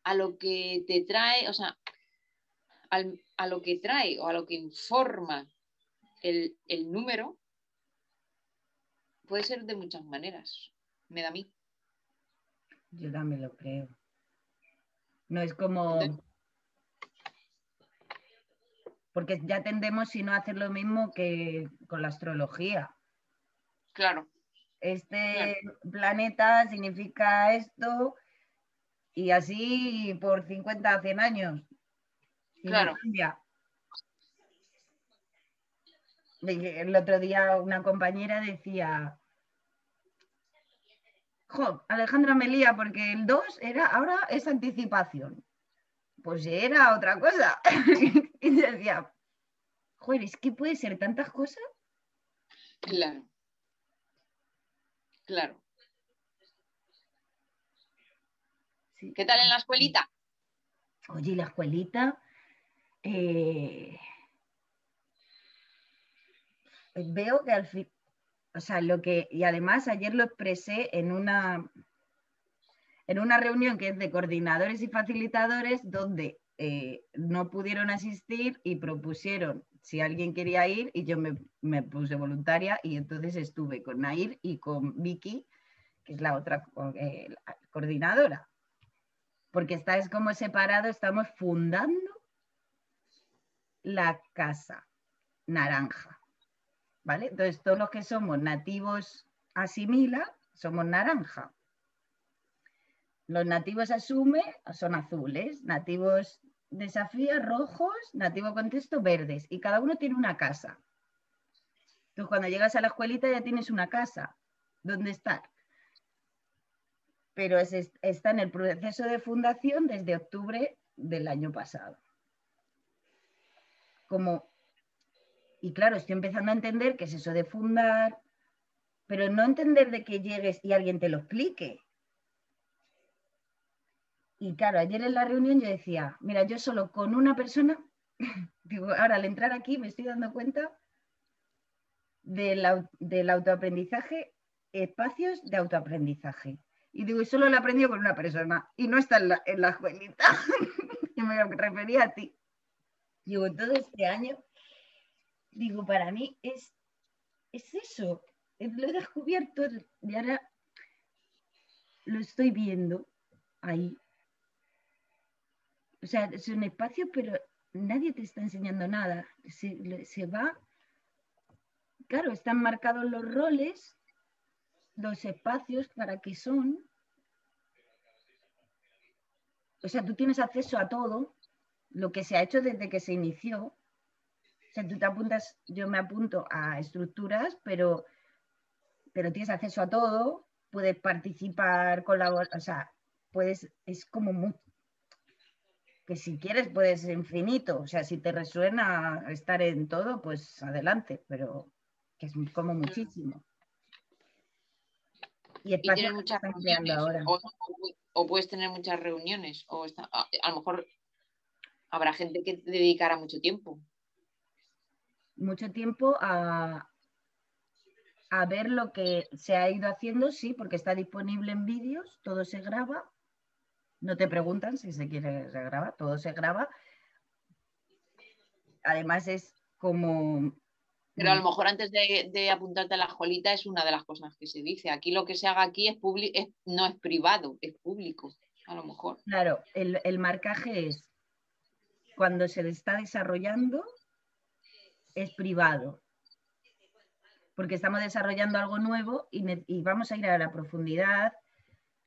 a lo que te trae, o sea, a lo que trae o a lo que informa el, el número, puede ser de muchas maneras, me da a mí. Yo también lo creo. No es como... Porque ya tendemos, si no, a hacer lo mismo que con la astrología. Claro. Este planeta significa esto Y así por 50 100 años. Y Claro. cambia. El otro día una compañera decía, jo, Alejandra me lía porque el 2 era, ahora es anticipación. Pues era otra cosa. y decía, joder, es que puede ser tantas cosas. Claro. Claro. Sí. ¿Qué tal en la escuelita? Oye, la escuelita, eh, veo que al fin, o sea, lo que, y además ayer lo expresé en una, en una reunión que es de coordinadores y facilitadores donde eh, no pudieron asistir y propusieron si alguien quería ir y yo me, me puse voluntaria y entonces estuve con Nair y con Vicky, que es la otra eh, coordinadora porque estáis como separado, estamos fundando la casa naranja. Entonces, todos los que somos nativos asimila, somos naranja. Los nativos asume son azules, nativos desafía rojos, nativo contexto verdes. Y cada uno tiene una casa. Entonces, cuando llegas a la escuelita ya tienes una casa donde estar pero es- es- está en el proceso de fundación desde octubre del año pasado. Como, y claro, estoy empezando a entender qué es eso de fundar, pero no entender de que llegues y alguien te lo explique. Y claro, ayer en la reunión yo decía, mira, yo solo con una persona, digo, ahora al entrar aquí me estoy dando cuenta del, del autoaprendizaje, espacios de autoaprendizaje. Y digo, y solo lo he aprendido con una persona y no está en la, en escuelita. y me refería a ti. Digo, todo este año, digo, para mí es, es eso. Es- Lo he descubierto y ahora lo estoy viendo ahí. O sea, es un espacio, pero nadie te está enseñando nada. Se, se va. Claro, están marcados los roles los espacios para qué son. O sea, tú tienes acceso a todo, lo que se ha hecho desde que se inició. Sea, tú te apuntas, yo me apunto a estructuras, pero, pero tienes acceso a todo, puedes participar, colaborar, o sea, puedes, es como muy, que si quieres puedes infinito, o sea, si te resuena estar en todo, pues adelante, pero que es como muchísimo. Y Y tienes muchas reuniones. ahora. O, o puedes tener muchas reuniones. O está- a, a lo mejor habrá gente que te dedicará mucho tiempo. Mucho tiempo a, a ver lo que se ha ido haciendo, sí, porque está disponible en vídeos, todo se graba. No te preguntan si se quiere, se graba, todo se graba. Además es como... Pero a lo mejor antes de, de apuntarte a la escuelita es una de las cosas que se dice. Aquí lo que se haga aquí es es, no es privado, es público, a lo mejor. Claro, el, el marcaje es cuando se está desarrollando, es privado. Porque estamos desarrollando algo nuevo y, vamos a ir a la profundidad.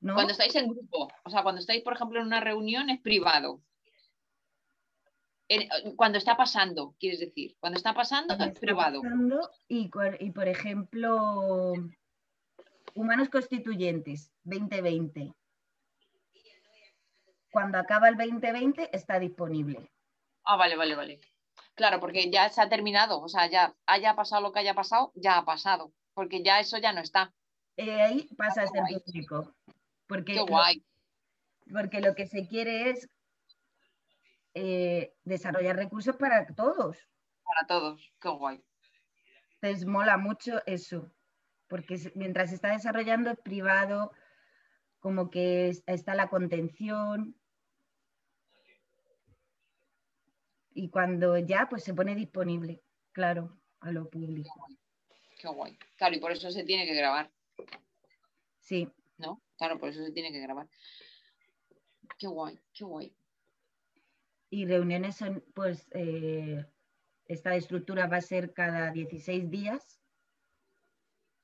¿no? Cuando estáis en grupo, o sea, cuando estáis, por ejemplo, en una reunión es privado. En- cuando está pasando, quieres decir, cuando está pasando Cuando es está privado. pasando Y, y, por ejemplo, Humanos Constituyentes 2020. Cuando acaba el 2020 está disponible. Ah, vale, vale, vale. Claro, porque ya se ha terminado, o sea, ya haya pasado lo que haya pasado, ya ha pasado, porque ya eso ya no está. Eh, ahí pasa a ser público. Porque, Qué lo- guay. porque lo que se quiere es eh, desarrollar recursos para todos. Para todos, qué guay. Entonces mola mucho eso, porque mientras se está desarrollando es privado, como que es- está la contención. Y cuando ya, pues se pone disponible, claro, a lo público. Qué guay. Claro, y por eso se tiene que grabar, Sí, ¿no? Claro, por eso se tiene que grabar. Qué guay, qué guay. y reuniones son, pues, eh, esta estructura va a ser cada 16 días.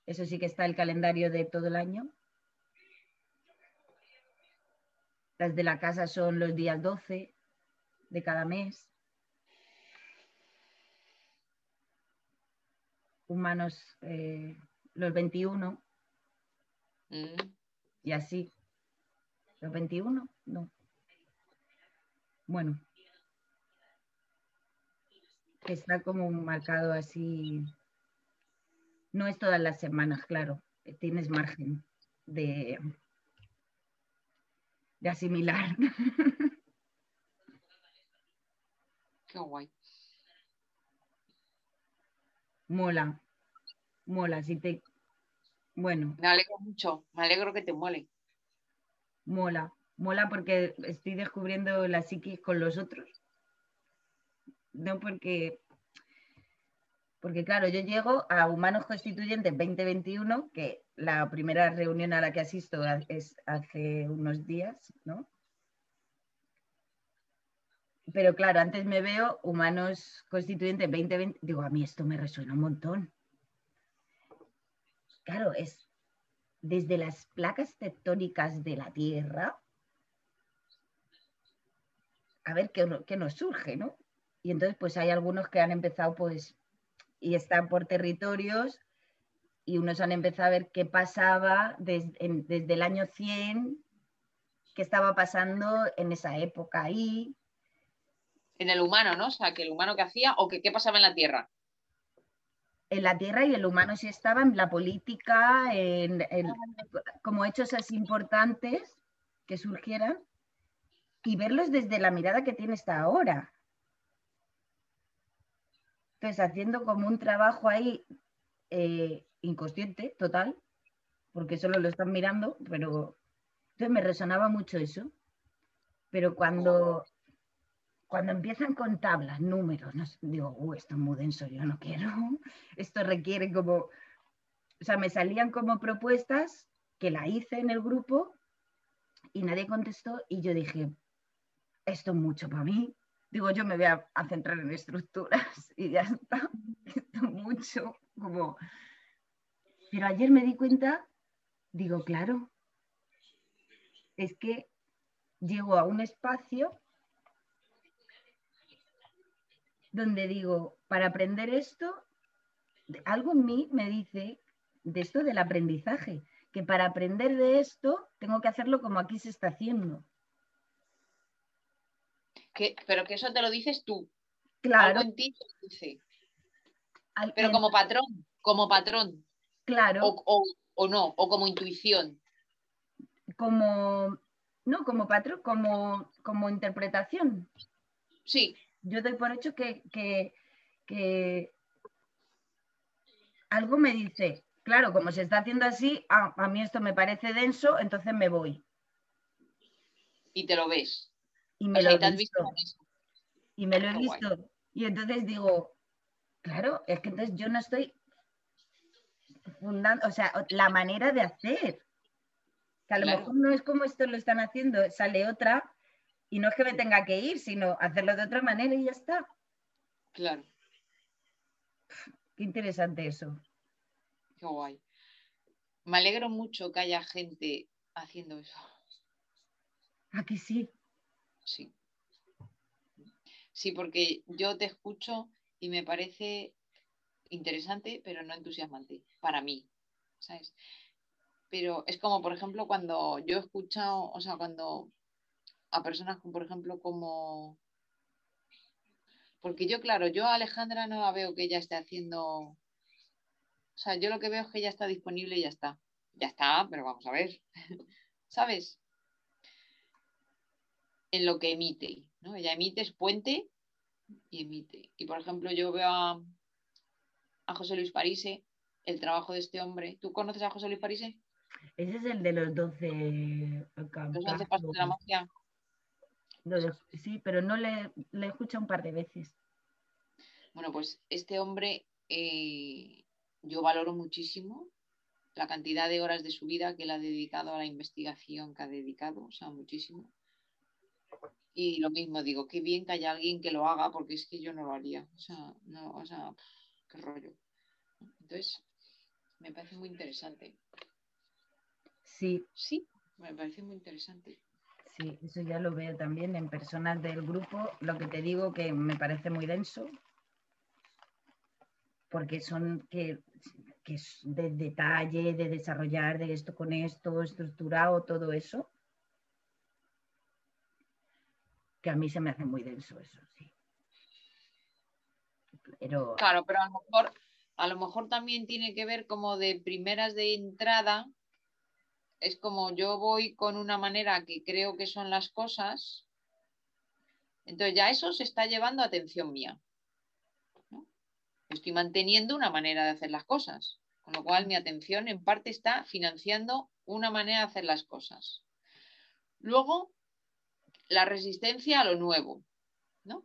Eso sí que está el calendario de todo el año. Las de la casa son los días 12 de cada mes. Humanos eh, los 21 Mm. y así. ¿Los 21? No. Bueno. Está como marcado así. No es todas las semanas, claro. Tienes margen de, de asimilar. Qué guay. Mola. Mola. Si te. Bueno, Me alegro mucho. Me alegro que te mole. mola. Mola porque estoy descubriendo la psiquis con los otros. No porque. Porque, claro, yo llego a Humanos Constituyentes 2021, que la primera reunión a la que asisto es hace unos días, ¿no? Pero claro, antes me veo Humanos Constituyentes 2020, digo, a mí esto me resuena un montón. Claro, es desde las placas tectónicas de la Tierra, a ver qué, qué nos surge, ¿no? Y entonces, pues hay algunos que han empezado, pues, y están por territorios, y unos han empezado a ver qué pasaba des- en- desde el año 100, qué estaba pasando en esa época ahí, En el humano, ¿no? O sea, que el humano que hacía o que qué pasaba en la Tierra. en la Tierra y el humano sí estaba en la política, en, en- como hechos así importantes que surgieran y verlos desde la mirada que tiene hasta ahora. Entonces, haciendo como un trabajo ahí eh, inconsciente, total, porque solo lo están mirando, pero entonces me resonaba mucho eso. Pero cuando, cuando empiezan con tablas, números, no digo, "Uh, esto es muy denso, yo no quiero. Esto requiere como, o sea, me salían como propuestas que la hice en el grupo y nadie contestó y yo dije, esto es mucho para mí. Digo, yo me voy a, a centrar en estructuras y ya está. Esto es mucho, como... Pero ayer me di cuenta, digo, claro, es que llego a un espacio donde digo, para aprender esto, algo en mí me dice de esto del aprendizaje, que para aprender de esto tengo que hacerlo como aquí se está haciendo. Que- pero que eso te lo dices tú. Claro, Algo en ti te dice. al- Pero en- como patrón, como patrón. claro, O, o- o no, o como intuición. como, no, como patrón, como, como interpretación. Sí, Yo doy por hecho que, que- que algo me dice, claro, como se está haciendo así, a, a mí esto me parece denso, entonces me voy. y te lo ves. Y O me sea, lo he visto. Y me lo he guay. visto. Y entonces digo, claro, es que entonces yo no estoy fundando, o sea, la manera de hacer. Que a lo Claro. mejor no es como esto lo están haciendo, sale otra, y no es que me tenga que ir, sino hacerlo de otra manera y ya está. Claro, Qué interesante eso. qué guay. Me alegro mucho que haya gente haciendo eso. Aquí sí. Sí. Sí, porque yo te escucho y me parece interesante, pero no entusiasmante para mí, ¿sabes? Pero es como, por ejemplo, cuando yo he escuchado, o sea, cuando a personas, como, por ejemplo, como... Porque yo, claro, yo a Alejandra no la veo que ella esté haciendo... O sea, yo lo que veo es que ella está disponible y ya está. Ya está, pero vamos a ver. ¿Sabes? En lo que emite, ¿no? Ella emite, es puente y emite. Y por ejemplo, yo veo a, a José Luis Parise, el trabajo de este hombre. ¿Tú conoces a José Luis Parise? Ese es el de los 12 Los 11 pasos de la magia. Lo de- sí, pero no le, le he escuchado un par de veces. Bueno, pues este hombre eh, yo valoro muchísimo la cantidad de horas de su vida que él ha dedicado a la investigación que ha dedicado, o sea, muchísimo. Y lo mismo digo, qué bien que haya alguien que lo haga, porque es que yo no lo haría. O sea, no, o sea, qué rollo. Entonces, me parece muy interesante. Sí, Sí, me parece muy interesante. Sí, eso ya lo veo también en personas del grupo. Lo que te digo que me parece muy denso, porque son que, que es de detalle, de desarrollar de esto con esto, estructurado, todo eso. Que a mí se me hace muy denso eso, sí. Claro, pero a lo mejor, a lo mejor también tiene que ver como de primeras de entrada, es como yo voy con una manera que creo que son las cosas, entonces ya eso se está llevando atención mía. Estoy manteniendo una manera de hacer las cosas, con lo cual mi atención en parte está financiando una manera de hacer las cosas. Luego, la resistencia a lo nuevo, ¿no?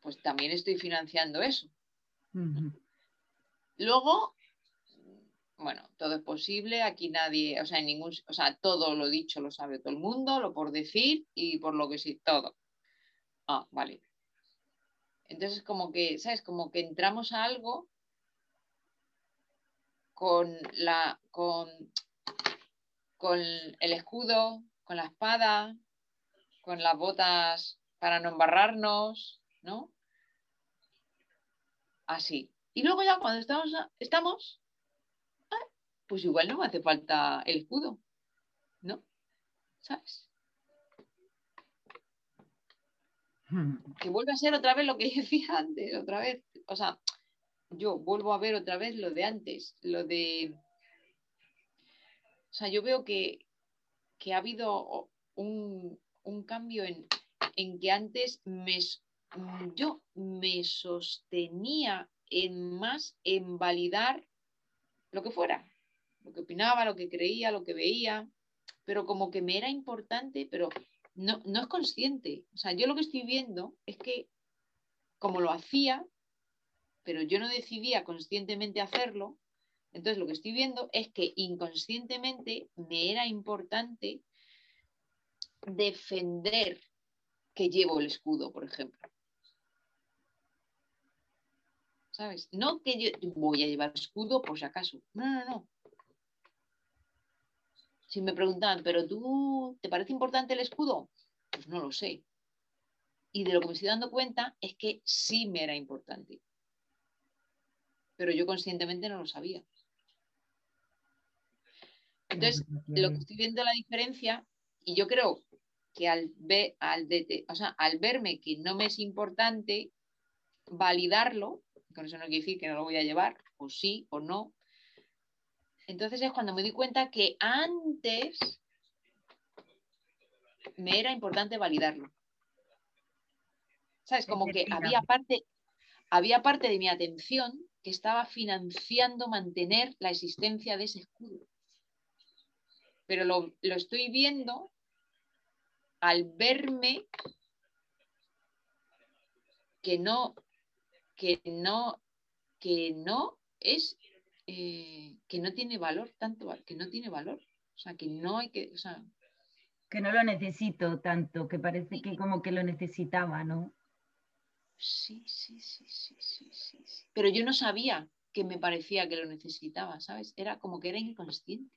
Pues también estoy financiando eso. Luego, bueno, todo es posible, aquí nadie, o sea, en ningún, o sea, todo lo dicho lo sabe todo el mundo, lo por decir y por lo que sí, todo. Ah, vale. Entonces, como que, ¿sabes? Como que entramos a algo con la, con, con el escudo, con la espada, con las botas para no embarrarnos, ¿no? Así. Y luego ya cuando estamos, estamos pues igual no me hace falta el escudo, ¿no? ¿Sabes? Hmm. Que vuelve a ser otra vez lo que decía antes, otra vez. O sea, yo vuelvo a ver otra vez lo de antes, lo de... O sea, yo veo que, ha habido un, cambio en, en, que antes me, yo me sostenía en más en validar lo que fuera lo que opinaba, lo que creía, lo que veía, pero como que me era importante, pero no, no es consciente. O sea, yo lo que estoy viendo es que como lo hacía, pero yo no decidía conscientemente hacerlo, entonces lo que estoy viendo es que inconscientemente me era importante defender que llevo el escudo, por ejemplo. ¿Sabes? No que yo voy a llevar escudo por si acaso. No, no, no si me preguntan, ¿pero tú te parece importante el escudo? Pues no lo sé. Y de lo que me estoy dando cuenta es que sí me era importante. Pero yo conscientemente no lo sabía. Entonces, lo que estoy viendo la diferencia, y yo creo que al, ver, al, al verme que no me es importante validarlo, con eso no quiere decir que no lo voy a llevar, o sí o no, entonces es cuando me di cuenta que antes me era importante validarlo. ¿Sabes? Como que había parte, había parte de mi atención que estaba financiando mantener la existencia de ese escudo. Pero lo, lo estoy viendo al verme que no, que no, que no es eh, que no tiene valor, tanto que no tiene valor. O sea, que no hay que, o sea, que no lo necesito tanto, que parece que como que lo necesitaba, ¿no? Sí, sí, sí, sí, sí, sí, sí. Pero yo no sabía que me parecía que lo necesitaba, ¿sabes? Era como que era inconsciente.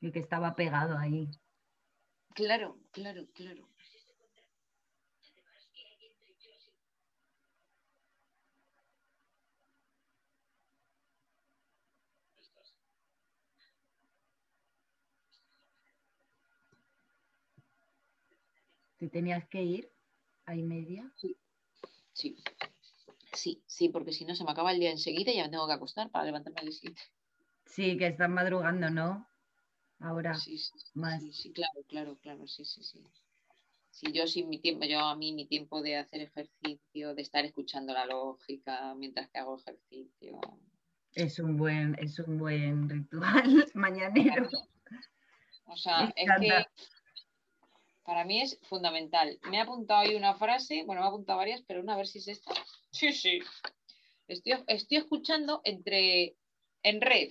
Y que estaba pegado ahí. Claro, claro, claro. ¿Te tenías que ir a y media? Sí. Sí. Sí, sí, porque si no se me acaba el día enseguida y ya me tengo que acostar para levantarme al siguiente. Sí, que están madrugando, ¿no? Ahora. Sí, sí, más. sí, claro, claro, claro, sí, sí, sí. Sí, yo sin mi tiempo, yo a mí mi tiempo de hacer ejercicio, de estar escuchando la lógica mientras que hago ejercicio. Es un buen, es un buen ritual mañanero. O sea, es que para mí es fundamental. Me ha apuntado ahí una frase, bueno, me ha apuntado varias, pero una a ver si es esta. Sí, sí. Estoy, escuchando entre en red,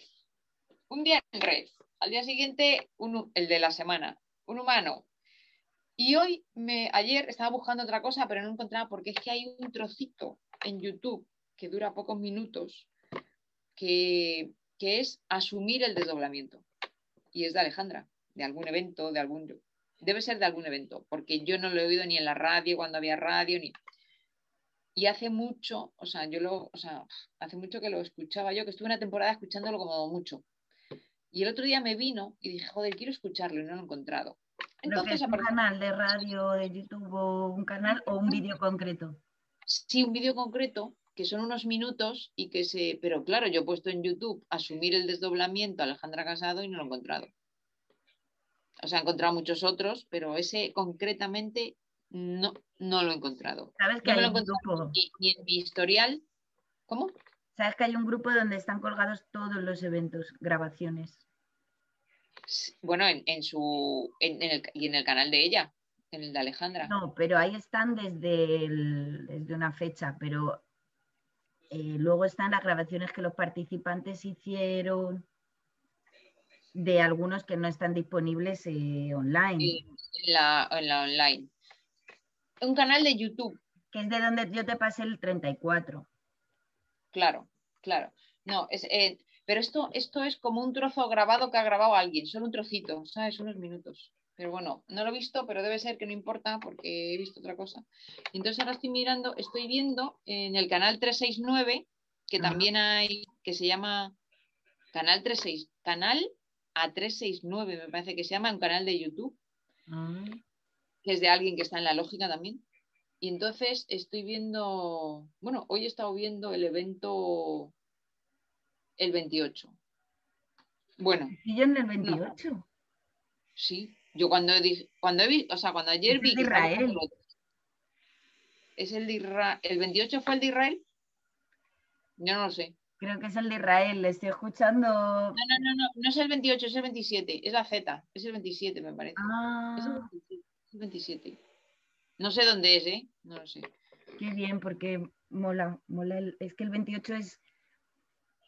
un día en red, al día siguiente el de la semana, un humano. Y hoy, me, ayer estaba buscando otra cosa, pero no encontraba porque es que hay un trocito en YouTube que dura pocos minutos que, que es asumir el desdoblamiento. y es de Alejandra, de algún evento, de algún... Debe ser de algún evento, porque yo no lo he oído ni en la radio, cuando había radio, ni... Y hace mucho, o sea, yo lo, o sea, hace mucho que lo escuchaba yo, que estuve una temporada escuchándolo como mucho. Y el otro día me vino y dije, joder, quiero escucharlo y no lo he encontrado. Entonces, ¿Un canal de radio, de YouTube o un canal o un vídeo concreto? Sí, un vídeo concreto que son unos minutos y que se... Pero claro, yo he puesto en YouTube asumir el desdoblamiento Alejandra Casado y no lo he encontrado. O sea, he encontrado muchos otros, pero ese concretamente no, no lo he encontrado. ¿Sabes que hay un grupo? Ni, en mi historial. ¿Cómo? ¿Sabes que hay un grupo donde están colgados todos los eventos, grabaciones? Bueno, en, su. el, y en el canal de ella, en el de Alejandra. No, pero ahí están desde, desde una fecha, pero eh, luego están las grabaciones que los participantes hicieron de algunos que no están disponibles eh, online. En la, online. Un canal de YouTube. Que es de donde yo te pasé el 34. Claro, claro. No, es, eh, pero esto, esto es como un trozo grabado que ha grabado alguien, solo un trocito, ¿sabes? Unos minutos. Pero bueno, no lo he visto, pero debe ser que no importa porque he visto otra cosa. Entonces ahora estoy mirando, estoy viendo en el canal 369, que también hay, que se llama Canal 36, Canal A369, me parece que se llama, un canal de YouTube, ah. que es de alguien que está en la lógica también. Y entonces estoy viendo, bueno, hoy he estado viendo el evento el 28. Bueno. ¿Y en el 28? Sí, yo cuando, cuando he visto, o sea, cuando ayer vi... Es de Israel. ¿Es el de Israel? ¿El 28 fue el de Israel? Yo no lo sé. Creo que es el de Israel, le estoy escuchando. No, no, no, no, no es el 28, es el 27, es la Z, es el 27 me parece. Ah. Es el 27, No sé dónde es, ¿eh? No lo sé. Qué bien, porque mola, mola. es que el 28 es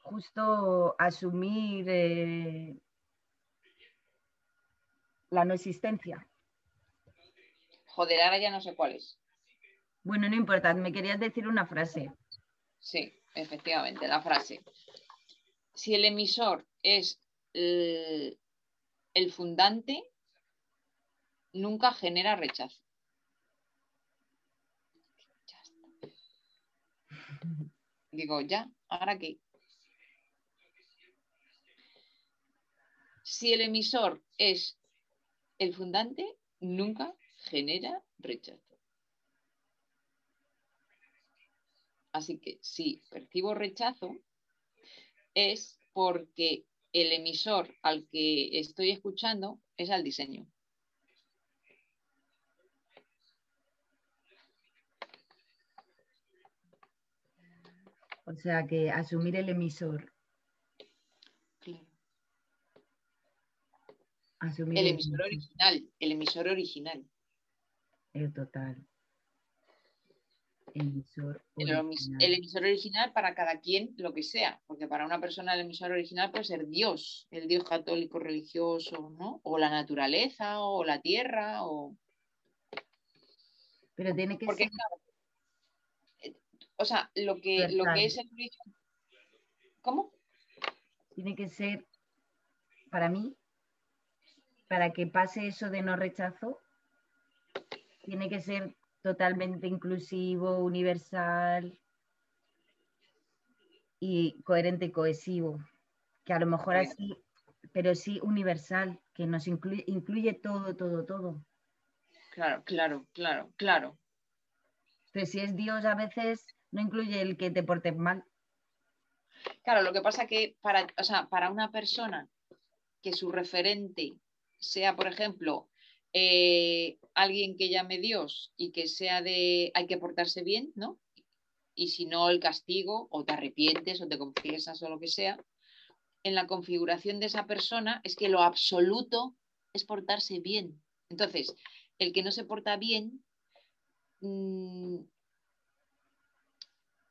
justo asumir eh, la no existencia. Joder, ahora ya no sé cuál es. Bueno, no importa, me querías decir una frase. Sí, efectivamente, la frase. Si el emisor es el, fundante, nunca genera rechazo. Digo, ya, ¿ahora qué? Si el emisor es el fundante nunca genera rechazo. Así que si percibo rechazo es porque el emisor al que estoy escuchando es al diseño. O sea que asumir el emisor el emisor original, el emisor original. El total. El emisor, original. el emisor original para cada quien lo que sea, porque para una persona el emisor original puede ser Dios, el Dios católico religioso, ¿no? O la naturaleza, o la tierra, o... Pero tiene que ser... Eh, o sea, lo que, lo que es el origen... ¿Cómo? Tiene que ser, para mí, para que pase eso de no rechazo, tiene que ser totalmente inclusivo, universal y coherente y cohesivo. Que a lo mejor así, pero sí universal, que nos incluye, incluye todo, todo, todo. Claro, claro, claro, claro. Entonces, si es Dios, a veces no incluye el que te portes mal. Claro, lo que pasa que para, para una persona que su referente sea, por ejemplo, eh, alguien que llame Dios y que sea de hay que portarse bien, ¿no? Y si no, el castigo, o te arrepientes, o te confiesas, o lo que sea, en la configuración de esa persona es que lo absoluto es portarse bien. Entonces, el que no se porta bien, mm,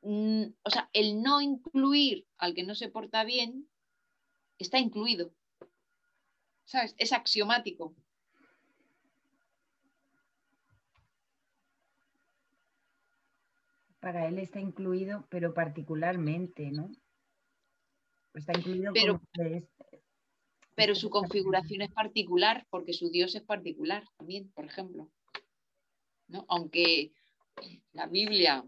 mm, o sea, el no incluir al que no se porta bien está incluido. ¿sabes? Es axiomático. Para él está incluido, pero particularmente, ¿no? Está incluido pero, pero su configuración es particular porque su Dios es particular también, por ejemplo. ¿no? Aunque la Biblia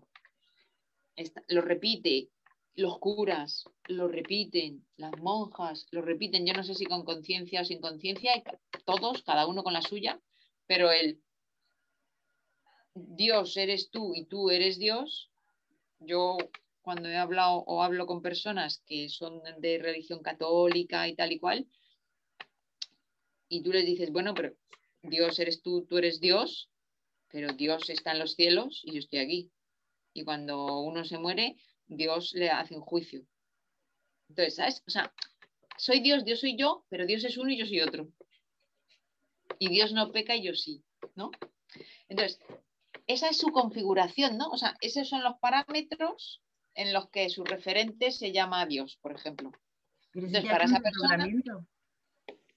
lo repite, los curas lo repiten, las monjas lo repiten, yo no sé si con conciencia o sin conciencia, todos, cada uno con la suya, pero el Dios eres tú y tú eres Dios, yo cuando he hablado o hablo con personas que son de religión católica y tal y cual, y tú les dices, bueno, pero Dios eres tú, tú eres Dios, pero Dios está en los cielos y yo estoy aquí. Y cuando uno se muere, Dios le hace un juicio. Entonces, ¿sabes? O sea, soy Dios, Dios soy yo, pero Dios es uno y yo soy otro. Y Dios no peca y yo sí, ¿no? Entonces, esa es su configuración, ¿no? O sea, esos son los parámetros en los que su referente se llama Dios, por ejemplo. Entonces, para esa persona.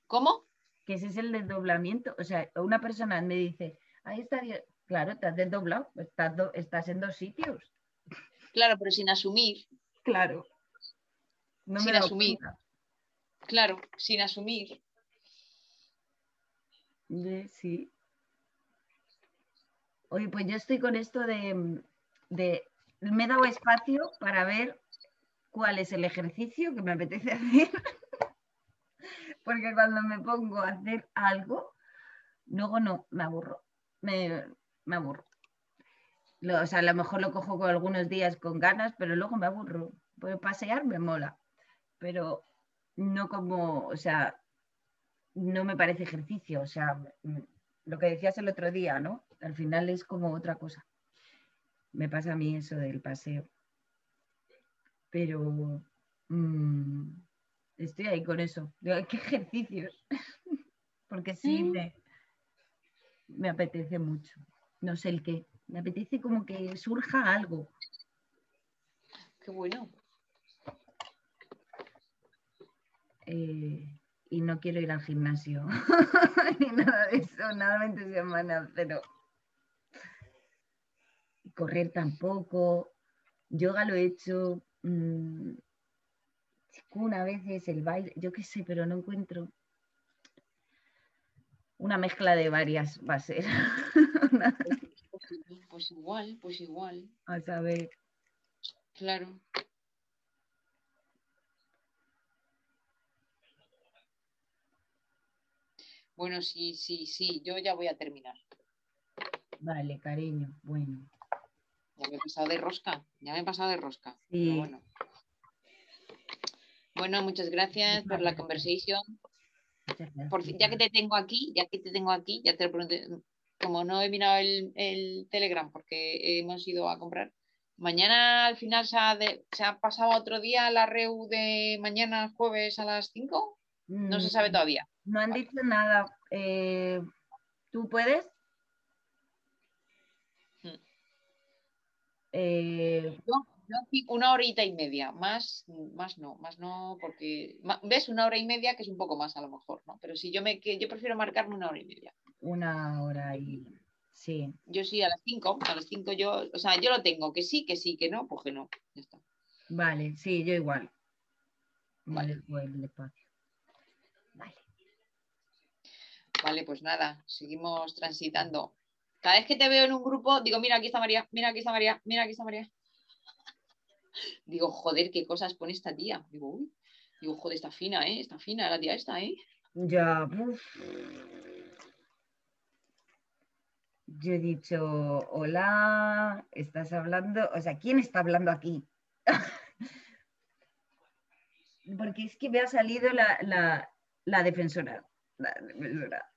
¿Cómo? Que ese es el desdoblamiento. O sea, una persona me dice, ahí está Dios. Claro, estás desdoblado, estás, estás en dos sitios. Claro, pero sin asumir. Claro. No sin asumir. Claro, sin asumir. Sí. Oye, pues yo estoy con esto de, me he dado espacio para ver cuál es el ejercicio que me apetece hacer. Porque cuando me pongo a hacer algo, luego no, me aburro. Me, me aburro. o sea, a lo mejor lo cojo con algunos días con ganas, pero luego me aburro. Puedo pasear me mola, pero no como, o sea, no me parece ejercicio. O sea, lo que decías el otro día, ¿no? Al final es como otra cosa. Me pasa a mí eso del paseo. Pero mm, estoy ahí con eso. ¿Qué ejercicios? Porque sí mm. me, me apetece mucho. No sé el qué. Me apetece como que surja algo. Qué bueno. Eh, y no quiero ir al gimnasio ni nada de eso, nada me entusiasma, pero correr tampoco, yoga lo he hecho mm, una vez es el baile, yo qué sé, pero no encuentro una mezcla de varias va a ser. Pues, pues, igual, pues igual. A saber. Claro. Bueno, sí, sí, sí, yo ya voy a terminar. Vale, cariño, bueno. Ya me he pasado de rosca, ya me he pasado de rosca. Sí. Bueno. bueno. muchas gracias por la conversación. Por, ya que te tengo aquí, ya que te tengo aquí, ya te lo pregunté, como no he mirado el, Telegram porque hemos ido a comprar, mañana al final se ha, se ha pasado otro día la REU de mañana jueves a las 5. No se sabe mm, todavía. No han dicho nada. Eh, ¿Tú puedes? Eh, una horita y media, más, más no, más no, porque ves una hora y media que es un poco más a lo mejor, ¿no? Pero si yo me que yo prefiero marcarme una hora y media. Una hora y sí. Yo sí a las cinco, a las cinco yo, o sea, yo lo tengo, que sí, que sí, que no, pues que no, ya está. Vale, sí, yo igual. Vale. el espacio. Vale. Vale, pues nada, seguimos transitando. Cada vez que te veo en un grupo, digo, mira, aquí está María, mira, aquí está María, mira, aquí está María. Digo, joder, qué cosas pone esta tía. Digo, uy, digo, joder, está fina, ¿eh? Está fina la tía esta, ¿eh? Ya, Yo he dicho, hola, estás hablando, o sea, ¿quién está hablando aquí? Porque es que me ha salido la, la, la defensora. La defensora.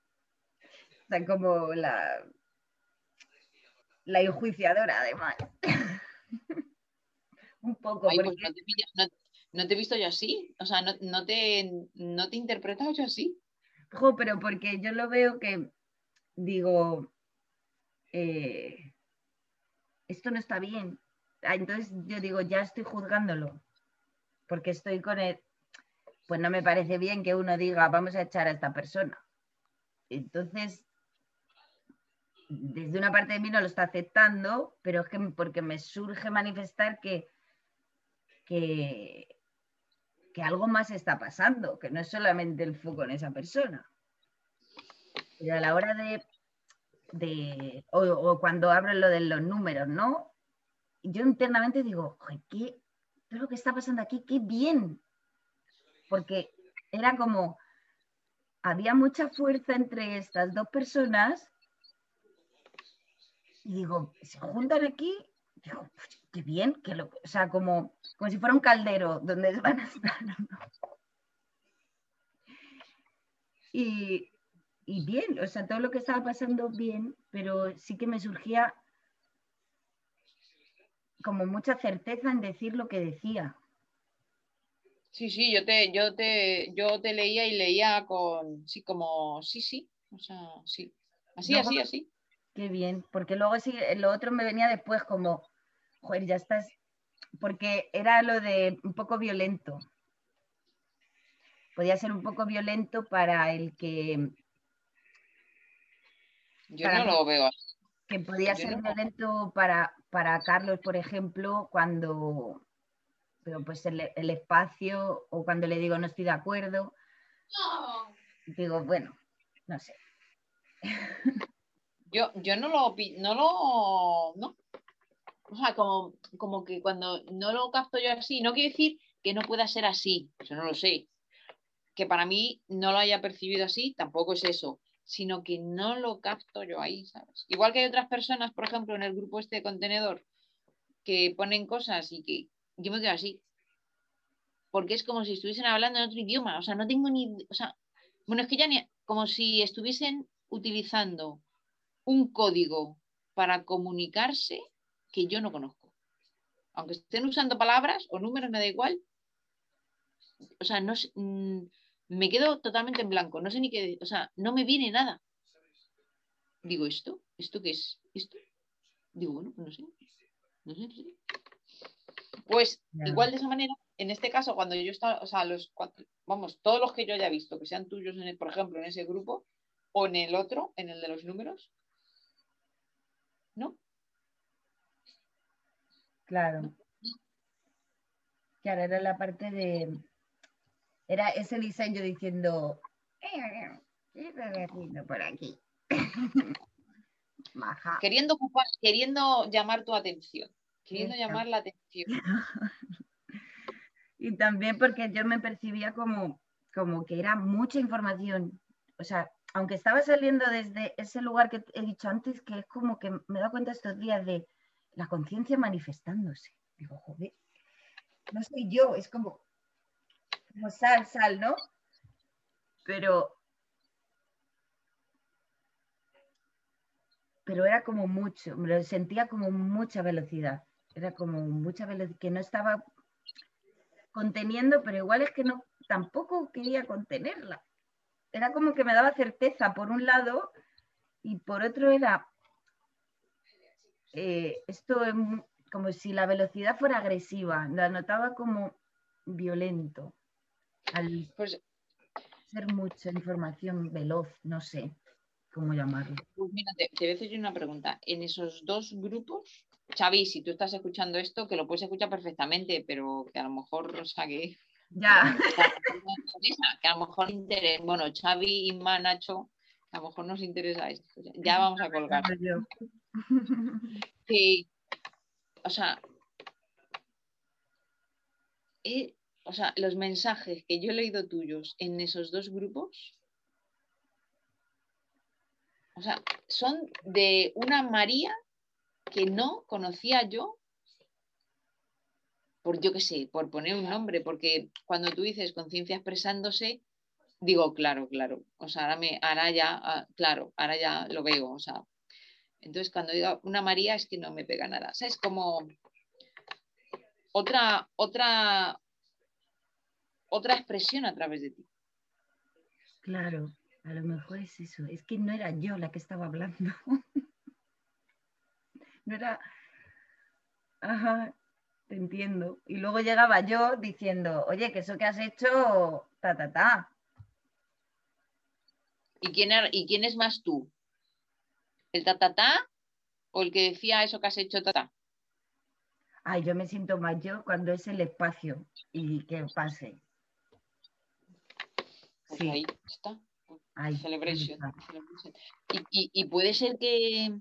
O como la, la enjuiciadora, además. Un poco. Pues no, te, he visto yo así. O sea, no, te, no te he interpretado yo así. pero porque yo lo veo que digo, eh, esto no está bien. Ah, entonces yo digo, ya estoy juzgándolo. Porque estoy con él. Pues no me parece bien que uno diga, vamos a echar a esta persona. Entonces, desde una parte de mí no lo está aceptando, pero es que porque me surge manifestar que, que, que algo más está pasando, que no es solamente el foco en esa persona. Pero a la hora de, de o, cuando abro lo de los números, ¿no? Yo internamente digo, ¿qué, es lo que está pasando aquí? ¡Qué bien! Porque era como, había mucha fuerza entre estas dos personas y digo, se juntan aquí, digo, qué bien, que lo, o sea, como, como si fuera un caldero donde van a estar. Y, y bien, o sea, todo lo que estaba pasando bien, pero sí que me surgía como mucha certeza en decir lo que decía. Sí, sí, yo te, yo te, yo te leía y leía con, sí, como, sí, sí, o sea, sí, así, así, así. Qué bien, porque luego sí, lo otro me venía después como, joder, ya estás, porque era lo de un poco violento. Podía ser un poco violento para el que yo no lo veo así. Que podía ser violento para, para Carlos, por ejemplo, cuando pero pues el, espacio o cuando le digo no estoy de acuerdo, digo, bueno, no sé. Yo, yo no lo, no lo, no. O sea, como, como que cuando no lo capto yo así, no quiere decir que no pueda ser así, eso no lo sé. Que para mí no lo haya percibido así, tampoco es eso sino que no lo capto yo ahí, ¿sabes? Igual que hay otras personas, por ejemplo, en el grupo este de contenedor, que ponen cosas y que yo me quedo así. Porque es como si estuviesen hablando en otro idioma, o sea, no tengo ni, o sea, bueno, es que ya ni, como si estuviesen utilizando un código para comunicarse que yo no conozco. Aunque estén usando palabras o números, me da igual. O sea, no, mm, me quedo totalmente en blanco, no sé ni qué, o sea, no me viene nada. Digo, ¿esto? ¿Esto qué es? ¿Esto? Digo, bueno, no sé. No sé, Pues igual de esa manera, en este caso, cuando yo estaba, o sea, los vamos, todos los que yo haya visto, que sean tuyos, en el, por ejemplo, en ese grupo, o en el otro, en el de los números, ¿no? Claro. Claro, era la parte de, era ese diseño diciendo, por aquí. Queriendo ocupar, queriendo llamar tu atención, queriendo llamar la atención. y también porque yo me percibía como, como que era mucha información. O sea, aunque estaba saliendo desde ese lugar que he dicho antes, que es como que me he dado cuenta estos días de la conciencia manifestándose. Digo, joder, no soy yo, es como, como sal, sal, ¿no? Pero, pero era como mucho, me lo sentía como mucha velocidad, era como mucha velocidad, que no estaba conteniendo, pero igual es que no, tampoco quería contenerla. Era como que me daba certeza por un lado y por otro era eh, esto como si la velocidad fuera agresiva, la notaba como violento al pues, ser mucha información veloz, no sé cómo llamarlo. Pues mira, te, voy a hacer una pregunta. En esos dos grupos, Xavi, si tú estás escuchando esto, que lo puedes escuchar perfectamente, pero que a lo mejor, o sea, que... Ya. Que a lo mejor interesa, bueno, Xavi, y Nacho, a lo mejor nos interesa esto. Ya vamos a colgar. Que, o sea, eh, o sea, los mensajes que yo he leído tuyos en esos dos grupos, o sea, son de una María que no conocía yo, por yo qué sé, por poner un nombre, porque cuando tú dices conciencia expresándose, digo, claro, claro, o sea, ahora, me, ahora ya, ah, claro, ahora ya lo veo, o sea, entonces cuando digo una María es que no me pega nada, o sea, es como otra, otra, otra expresión a través de ti. Claro, a lo mejor es eso. Es que no era yo la que estaba hablando. no era... Ajá, te entiendo. Y luego llegaba yo diciendo, oye, que eso que has hecho, ta, ta, ta. ¿Y quién, ¿Y quién es más tú? ¿El ta, ta, ta? ¿O el que decía eso que has hecho, ta, ta? Ay, yo me siento más yo cuando es el espacio y que pase Pues Sí. ahí está. Ahí, Celebration. está. celebration. Y, y- y puede ser que.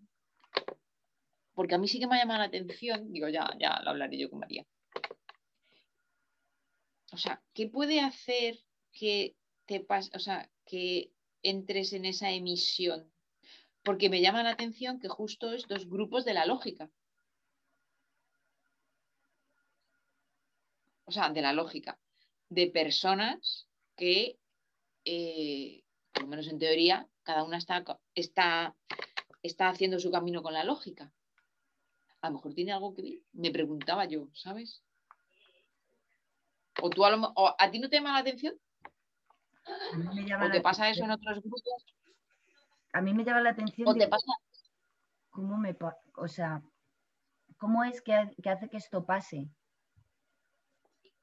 Porque a mí sí que me ha llamado la atención, digo, ya, ya lo hablaré yo con María. O sea, ¿qué puede hacer que te pase, o sea, que entres en esa emisión? Porque me llama la atención que justo es dos grupos de la lógica. O sea, de la lógica. De personas que eh, por lo menos en teoría, cada una está, está, está haciendo su camino con la lógica. A lo mejor tiene algo que ver. Me preguntaba yo, ¿sabes? O tú a, lo o a ti no te llama la atención, A mí me llama porque la pasa eso en otros grupos, A mí me llama la atención o te pasa. cómo me, o sea, cómo es que, que hace que esto pase.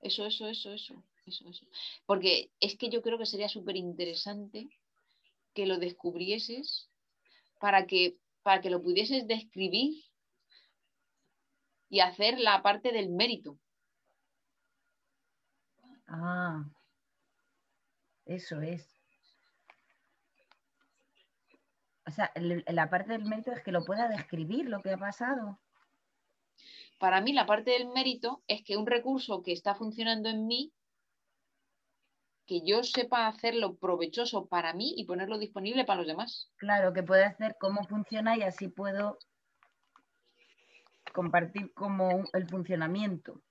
Eso, eso, eso, eso, eso, eso. Porque es que yo creo que sería súper interesante que lo descubrieses para que, para que lo pudieses describir y hacer la parte del mérito. Ah, eso es. O sea, la parte del mérito es que lo pueda describir lo que ha pasado. Para mí la parte del mérito es que un recurso que está funcionando en mí, que yo sepa hacerlo provechoso para mí y ponerlo disponible para los demás. Claro, que pueda hacer cómo funciona y así puedo compartir como el funcionamiento,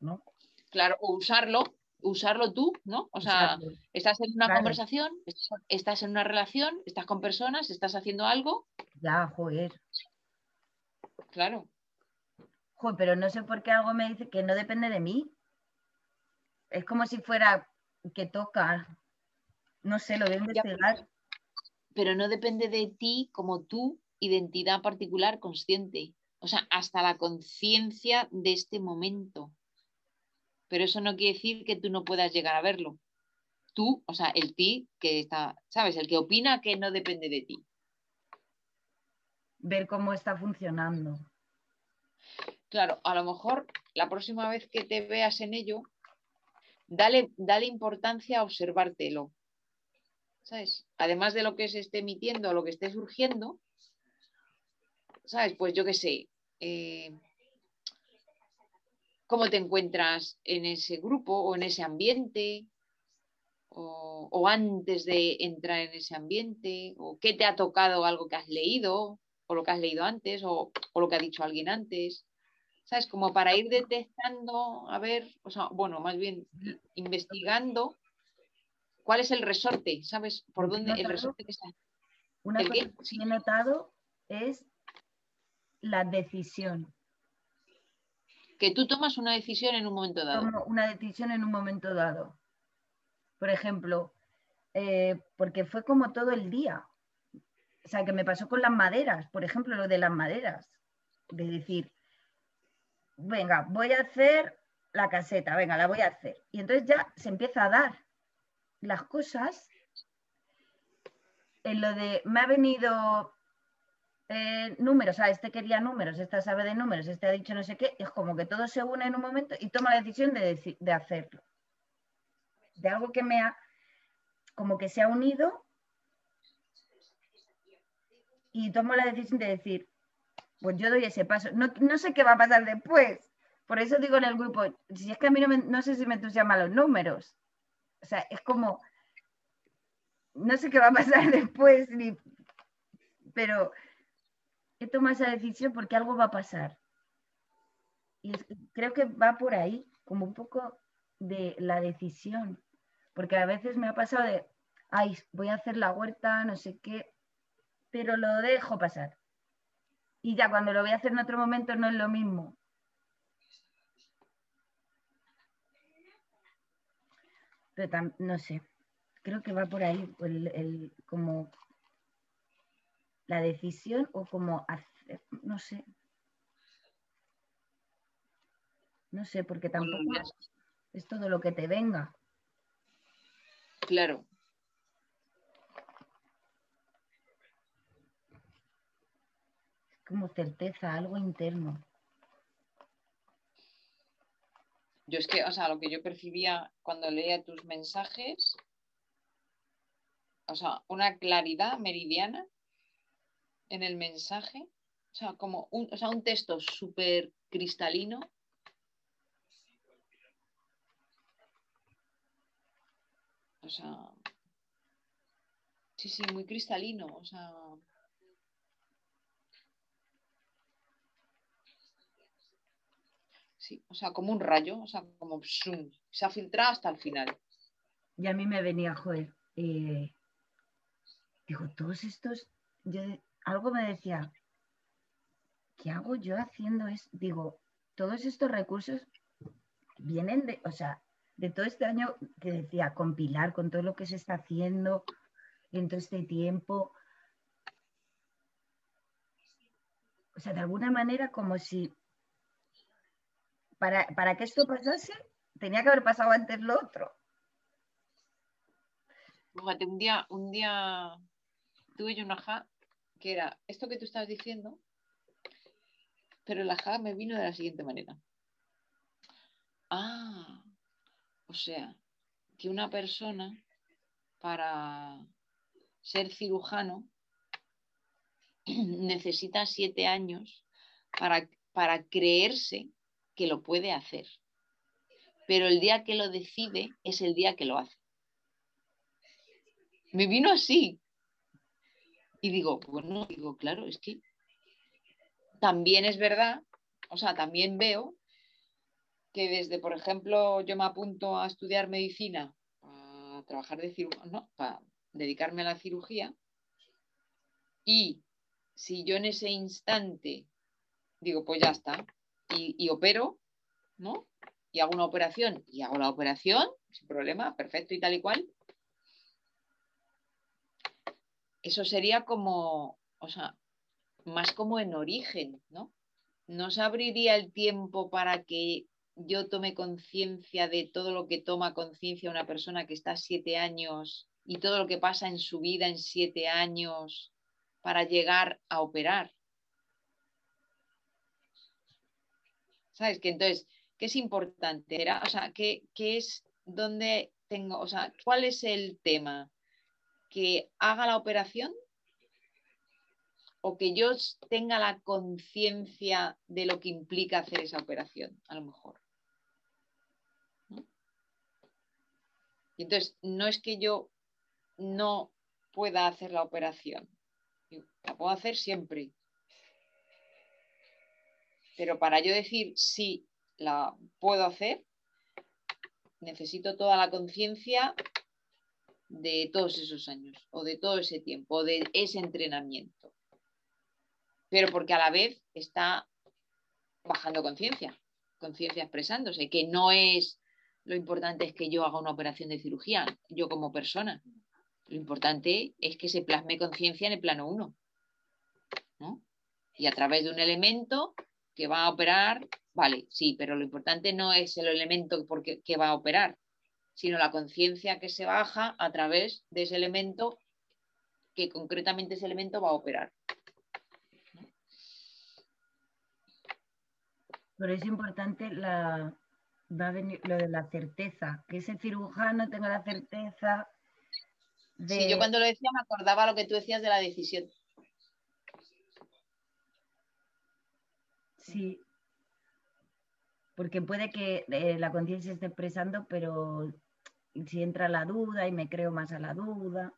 ¿no? Claro, o usarlo, usarlo tú, ¿no? O sea, Usarlo. estás en una Claro. conversación, estás- estás en una relación, estás con personas, estás haciendo algo, Ya, joder. claro. Joder, pero no sé por qué algo me dice que no depende de mí. Es como si fuera que toca. No sé, lo voy a investigar. pero no depende de ti como tu identidad particular consciente. O sea, hasta la conciencia de este momento. Pero eso no quiere decir que tú no puedas llegar a verlo. Tú, o sea, el ti que está, ¿sabes? El que opina que no depende de ti. Ver cómo está funcionando. Claro, a lo mejor la próxima vez que te veas en ello, dale, dale importancia a observártelo. ¿Sabes? Además de lo que se esté emitiendo o lo que esté surgiendo, ¿sabes? Pues yo qué sé. eh, ¿Cómo te encuentras en ese grupo o en ese ambiente? O, o antes de entrar en ese ambiente, o qué te ha tocado algo que has leído, o lo que has leído antes, o, o lo que ha dicho alguien antes. ¿Sabes? Como para ir detectando, a ver, o sea, bueno, más bien investigando cuál es el resorte, ¿sabes? Por dónde el resorte que está. Una ¿El cosa que Sí. he notado es la decisión. Que tú tomas una decisión en un momento dado. Tomo una decisión en un momento dado. Por ejemplo, eh, porque fue como todo el día. O sea, que me pasó con las maderas, por ejemplo, lo de las maderas. De decir, venga, voy a hacer la caseta, venga, la voy a hacer. Y entonces ya se empieza a dar las cosas. En lo de, me ha venido eh, números, ah, este quería números, esta sabe de números, este ha dicho no sé qué, es como que todo se une en un momento y toma la decisión de, deci- de hacerlo. De algo que me ha, como que se ha unido y tomo la decisión de decir, pues yo doy ese paso. No, no sé qué va a pasar después. Por eso digo en el grupo, si es que a mí no, me- no sé si me entusiasman los números. O sea, es como, no sé qué va a pasar después, pero he tomado esa decisión porque algo va a pasar. Y creo que va por ahí, como un poco de la decisión. Porque a veces me ha pasado de, ay, voy a hacer la huerta, no sé qué, pero lo dejo pasar. Y ya cuando lo voy a hacer en otro momento no es lo mismo. Pero no sé, creo que va por ahí el- como la decisión o como hacer, no sé. No sé, porque tampoco es todo lo que te venga. Claro. Es como certeza, algo interno. Yo es que, o sea, lo que yo percibía cuando leía tus mensajes o sea, una claridad meridiana en el mensaje, o sea, como un, o sea, un texto súper cristalino. O sea, sí, sí, muy cristalino, o sea. Sí, o sea, como un rayo, o sea, como se ha filtrado hasta el final. Y a mí me venía, joder, eh, digo, todos estos, yo, algo me decía, ¿qué hago yo haciendo es Digo, todos estos recursos vienen de, o sea, de todo este año que decía, compilar con todo lo que se está haciendo en todo este tiempo. O sea, de alguna manera como si para, para que esto pasase tenía que haber pasado antes lo otro. Fíjate, un día, un día tuve yo una ja que era esto que tú estás diciendo, pero la ja me vino de la siguiente manera. Ah, o sea, que una persona para ser cirujano necesita siete años para, para creerse que lo puede hacer. Pero el día que lo decide es el día que lo hace. Me vino así. Y digo, bueno, digo, claro, es que también es verdad, o sea, también veo que desde, por ejemplo, yo me apunto a estudiar medicina, a trabajar de cirujano, no, para dedicarme a la cirugía, y si yo en ese instante digo, pues ya está, y, y opero, ¿no? Y hago una operación, y hago la operación, sin problema, perfecto y tal y cual, eso sería como, o sea, más como en origen, ¿no? No se abriría el tiempo para que yo tome conciencia de todo lo que toma conciencia una persona que está siete años y todo lo que pasa en su vida en siete años para llegar a operar. ¿Sabes? Que entonces, ¿qué es importante? O sea, ¿qué, ¿qué, es donde tengo, o sea, cuál es el tema? Que haga la operación o que yo tenga la conciencia de lo que implica hacer esa operación, a lo mejor. Y entonces, no es que yo no pueda hacer la operación, la puedo hacer siempre. Pero para yo decir si la puedo hacer, necesito toda la conciencia de todos esos años o de todo ese tiempo o de ese entrenamiento. Pero porque a la vez está bajando conciencia, conciencia expresándose, que no es lo importante es que yo haga una operación de cirugía, yo como persona. Lo importante es que se plasme conciencia en el plano 1. Y a través de un elemento que va a operar, vale, sí, pero lo importante no es el elemento porque, que va a operar, sino la conciencia que se baja a través de ese elemento que concretamente ese elemento va a operar. Pero es importante la, va a venir lo de la certeza, que ese cirujano tenga la certeza de... Sí, yo cuando lo decía me acordaba lo que tú decías de la decisión. Sí, porque puede que eh, la conciencia esté expresando, pero si entra la duda y me creo más a la duda.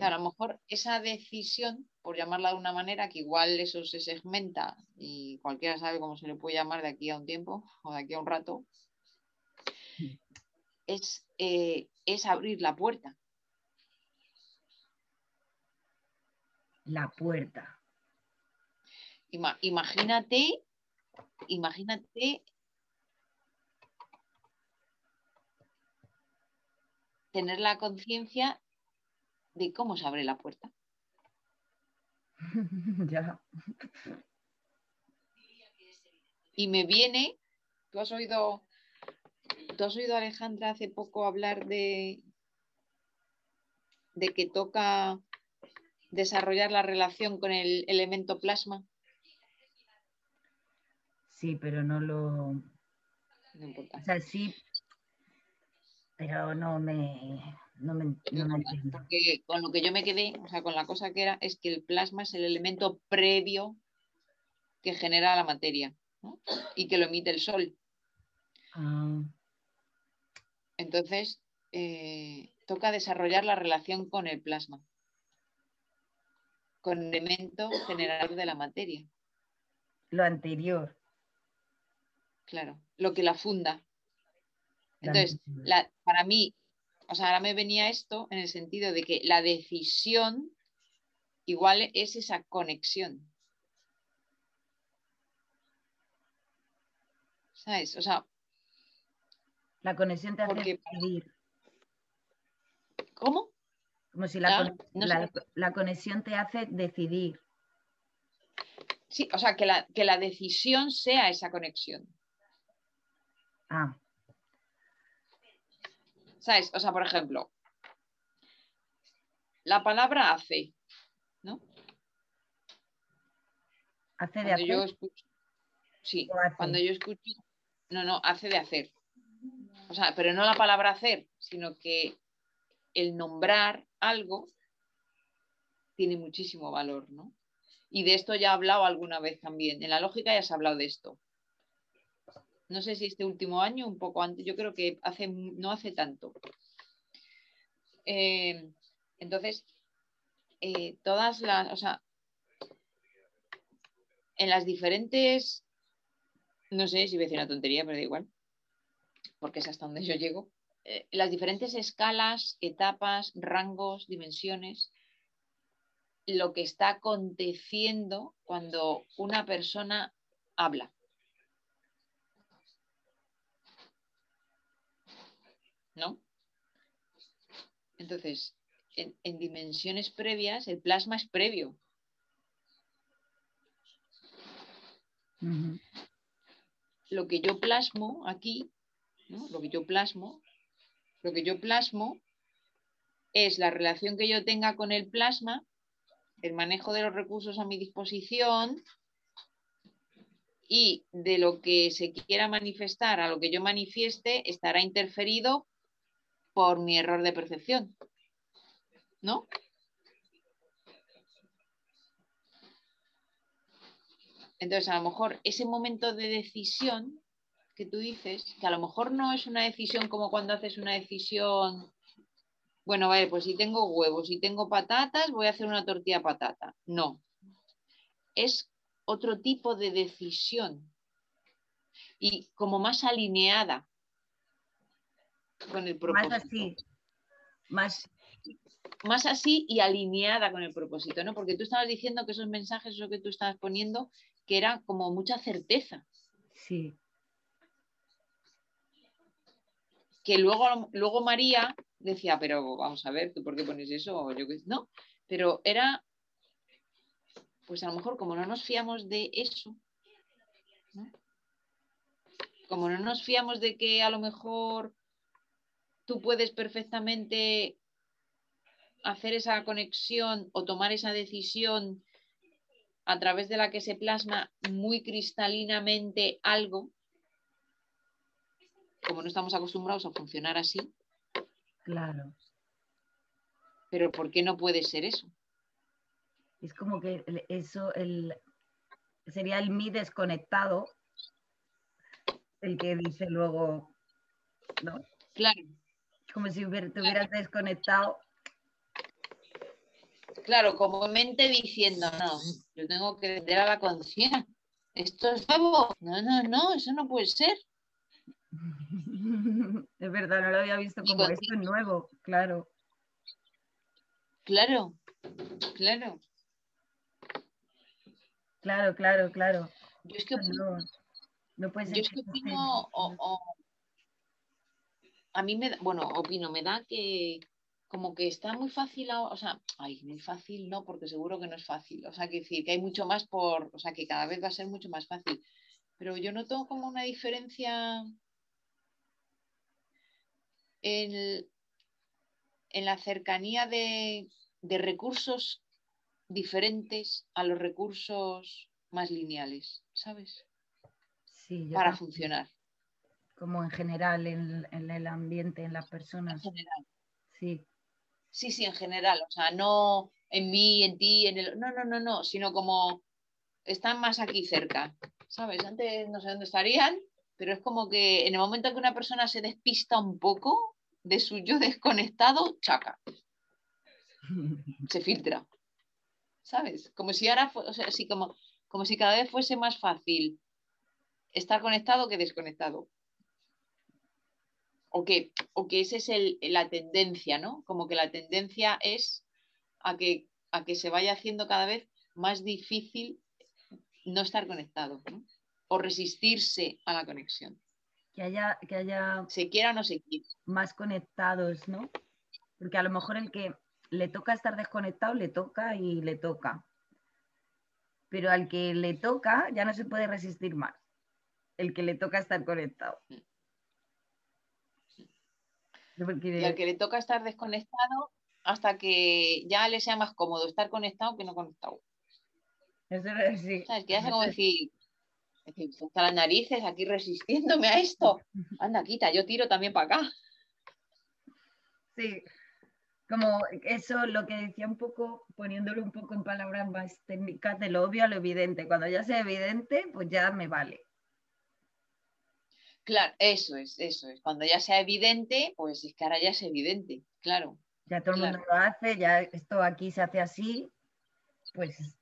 a lo mejor esa decisión, por llamarla de una manera, que igual eso se segmenta y cualquiera sabe cómo se le puede llamar de aquí a un tiempo o de aquí a un rato, es, eh, es abrir la puerta. La puerta. imagínate, imagínate tener la conciencia de cómo se abre la puerta. ya. Y me viene, tú has oído, tú has oído a Alejandra hace poco hablar de, de que toca desarrollar la relación con el elemento plasma. Sí, pero no lo. No importa. O sea, sí, pero no me... No me, no me entiendo. Porque con lo que yo me quedé, o sea, con la cosa que era, es que el plasma es el elemento previo que genera la materia ¿no? y que lo emite el sol. Ah, Entonces, eh, toca desarrollar la relación con el plasma, con el elemento generador de la materia, lo anterior. Claro, lo que la funda. Entonces, la- para mí, o sea, ahora me venía esto en el sentido de que la decisión igual es esa conexión. ¿Sabes? O sea, La conexión te hace Porque- decidir. ¿cómo? Como si la, no la- la conexión te hace decidir. Sí, o sea, que la, que la decisión sea esa conexión. Ah, ¿Sabes? O sea, por ejemplo, la palabra hace, ¿no? hace de Cuando hacer. yo escucho, sí, cuando yo escucho, no, no, hace de hacer. O sea, pero no la palabra hacer, sino que el nombrar algo tiene muchísimo valor, ¿no? Y de esto ya he hablado alguna vez también. En la lógica ya se ha hablado de esto. No sé si este último año, un poco antes, yo creo que hace, no hace tanto. Eh, entonces, eh, todas las, o sea, en las diferentes, no sé si voy a decir una tontería, pero da igual, porque es hasta donde yo llego, eh, las diferentes escalas, etapas, rangos, dimensiones, lo que está aconteciendo cuando una persona habla. ¿No? Entonces, en, en dimensiones previas, el plasma es previo. Lo que yo plasmo aquí, ¿no? lo que yo plasmo, lo que yo plasmo es la relación que yo tenga con el plasma, el manejo de los recursos a mi disposición y de lo que se quiera manifestar a lo que yo manifieste estará interferido por mi error de percepción. ¿No? Entonces, a lo mejor ese momento de decisión que tú dices, que a lo mejor no es una decisión como cuando haces una decisión, bueno, vale, pues si tengo huevos, si tengo patatas, voy a hacer una tortilla patata. No, es otro tipo de decisión y como más alineada con el propósito. Más así. Más, más así y alineada con el propósito, ¿no? Porque tú estabas diciendo que esos mensajes, eso que tú estabas poniendo, que era como mucha certeza, sí. que luego, luego María decía, pero vamos a ver, ¿tú por qué pones eso? O yo qué. No, pero era, pues a lo mejor como no nos fiamos de eso, ¿no? como no nos fiamos de que a lo mejor tú puedes perfectamente hacer esa conexión o tomar esa decisión a través de la que se plasma muy cristalinamente algo, como no estamos acostumbrados a funcionar así, Claro. pero ¿por qué no puede ser eso? Es como que eso el, sería el mí desconectado, el que dice luego, ¿no? Claro, Como si hubiera- te hubieras desconectado. claro, como mente diciendo, no, yo tengo que vender a la conciencia. Esto es nuevo. No, no, no, eso no puede ser. Es verdad, no lo había visto como esto es nuevo, claro. Claro, claro. Claro, claro, claro. Yo es que No, no puede ser Yo es que opino, esté- o- o- a mí me da, bueno, opino, me da que como que está muy fácil, ahora- o sea, ay, muy fácil no, porque seguro que no es fácil, o sea, que decir que hay mucho más por, o sea, que cada vez va a ser mucho más fácil, pero yo noto como una diferencia en, en la cercanía de, de recursos diferentes a los recursos más lineales, ¿sabes? Sí, Para también, funcionar. Como en general en, en el ambiente, en las En personas. general. Sí. Sí, sí, en general. O sea, no en mí, en ti, en el. No, no, no, no, sino como están más aquí cerca. ¿Sabes? Antes no sé dónde estarían, pero es como que en el momento que una persona se despista un poco de su yo desconectado, chaca. Se filtra. ¿Sabes? Como si ahora, o sea, así como, como si cada vez fuese más fácil estar conectado que desconectado. O que, o que esa es el, la tendencia, ¿no? Como que la tendencia es a que, a que se vaya haciendo cada vez más difícil no estar conectado, ¿no? O resistirse a la conexión. Que haya, que haya se quiera o no se quiera. Más conectados, ¿no? Porque a lo mejor el que le toca estar desconectado, le toca y le toca. Pero al que le toca ya no se puede resistir más. El que le toca estar conectado. Y al que le toca estar desconectado hasta que ya le sea más cómodo estar conectado que no conectado. Eso es sí. ¿Sabes? Que hace como decir, decir hasta las narices aquí resistiéndome a esto. Anda, quita, yo tiro también para acá. Sí, como eso, lo que decía un poco, poniéndolo un poco en palabras más técnicas, de lo obvio a lo evidente. Cuando ya sea evidente, pues ya me vale. Claro, eso es, eso es. Cuando ya sea evidente, pues es que ahora ya es evidente, claro. Ya todo el mundo lo hace, ya esto aquí se hace así, pues...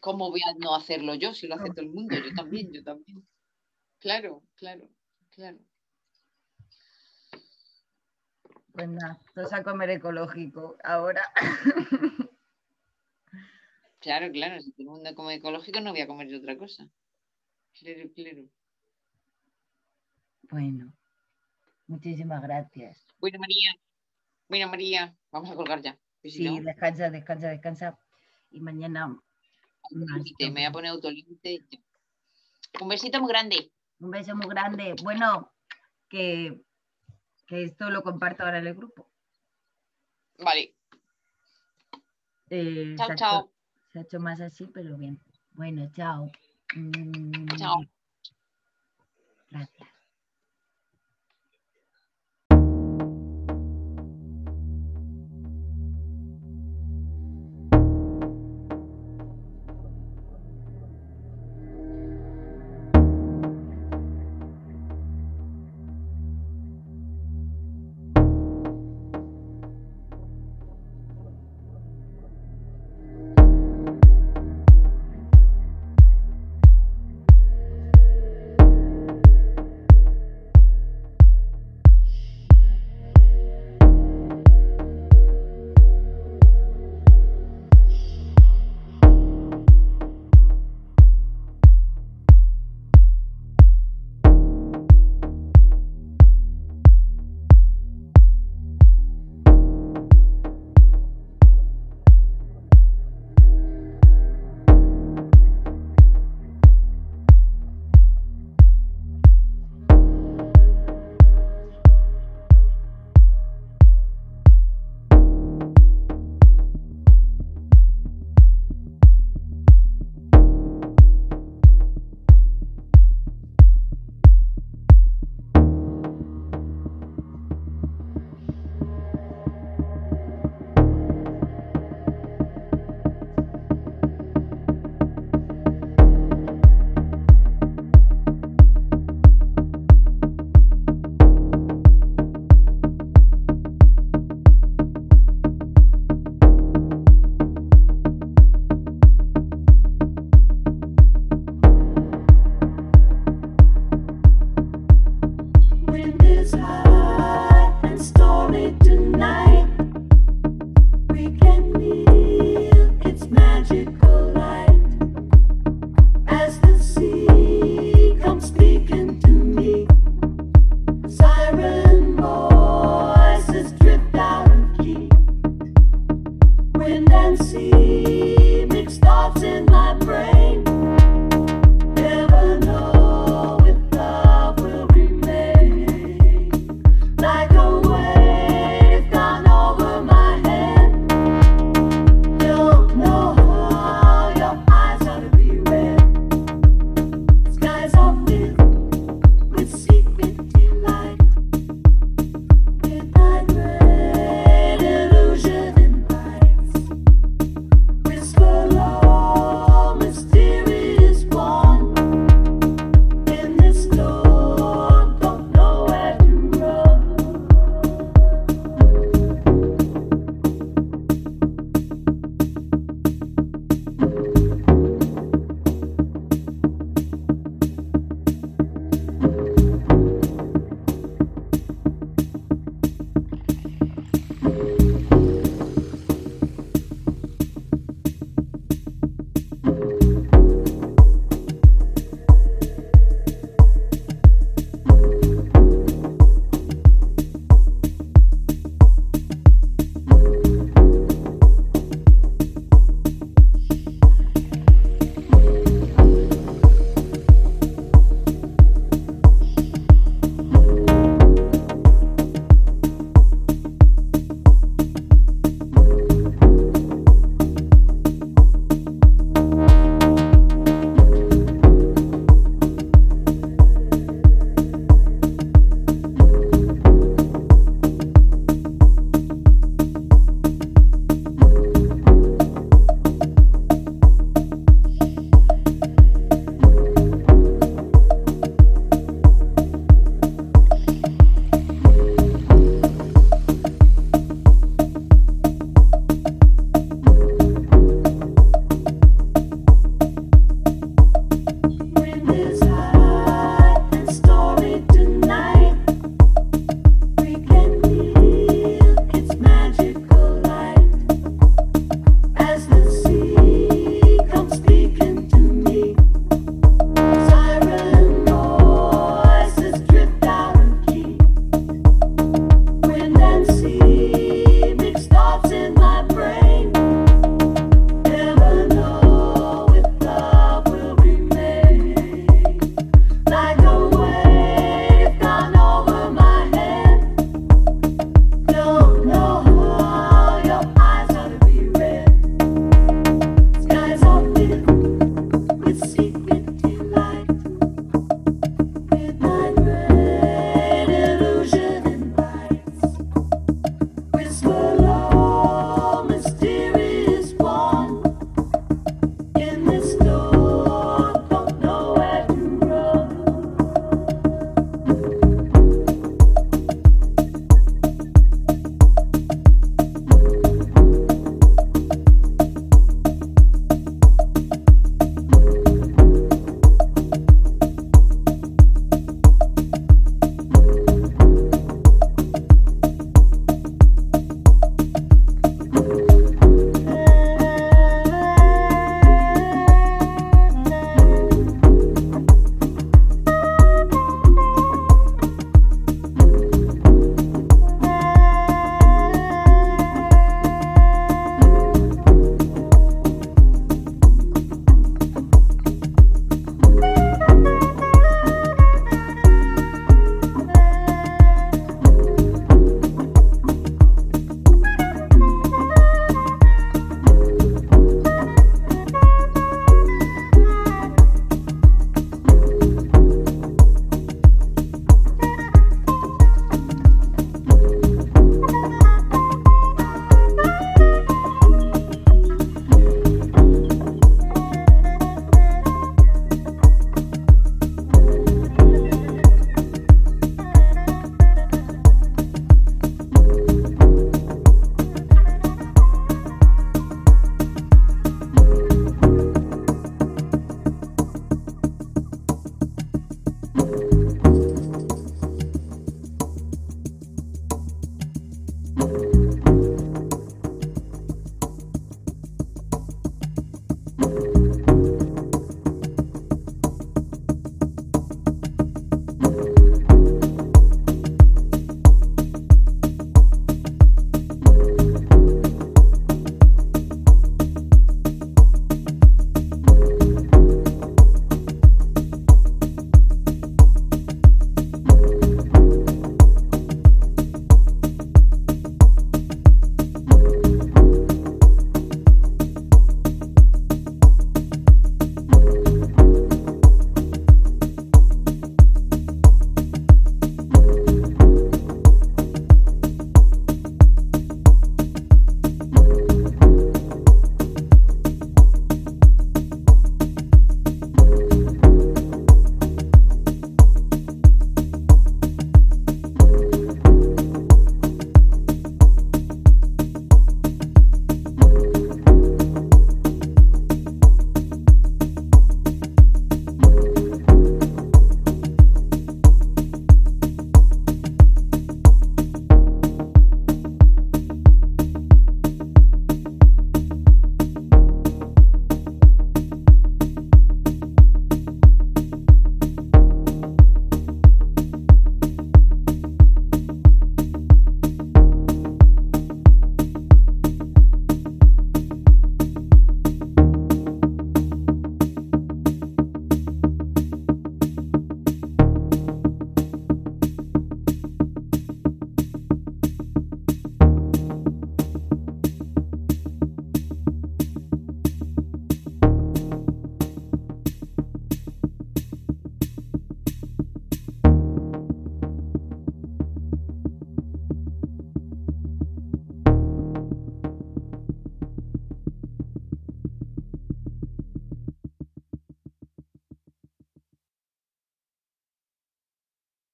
¿Cómo voy a no hacerlo yo si lo hace todo el mundo? Yo también, yo también. Claro, claro, claro. Pues nada, todos a comer ecológico ahora. Claro, claro, si todo el mundo come ecológico no voy a comer otra cosa. Claro, claro. Bueno, muchísimas gracias. Bueno, María. Bueno, María, vamos a colgar ya. Sí, descansa, descansa, descansa. Y mañana. me voy a poner autolímite. Un besito muy grande. Un beso muy grande. Bueno, que que esto lo comparto ahora en el grupo. Vale. Eh, chao, chao. se ha hecho más así, pero bien. Bueno, chao. Mm, chao. Gracias.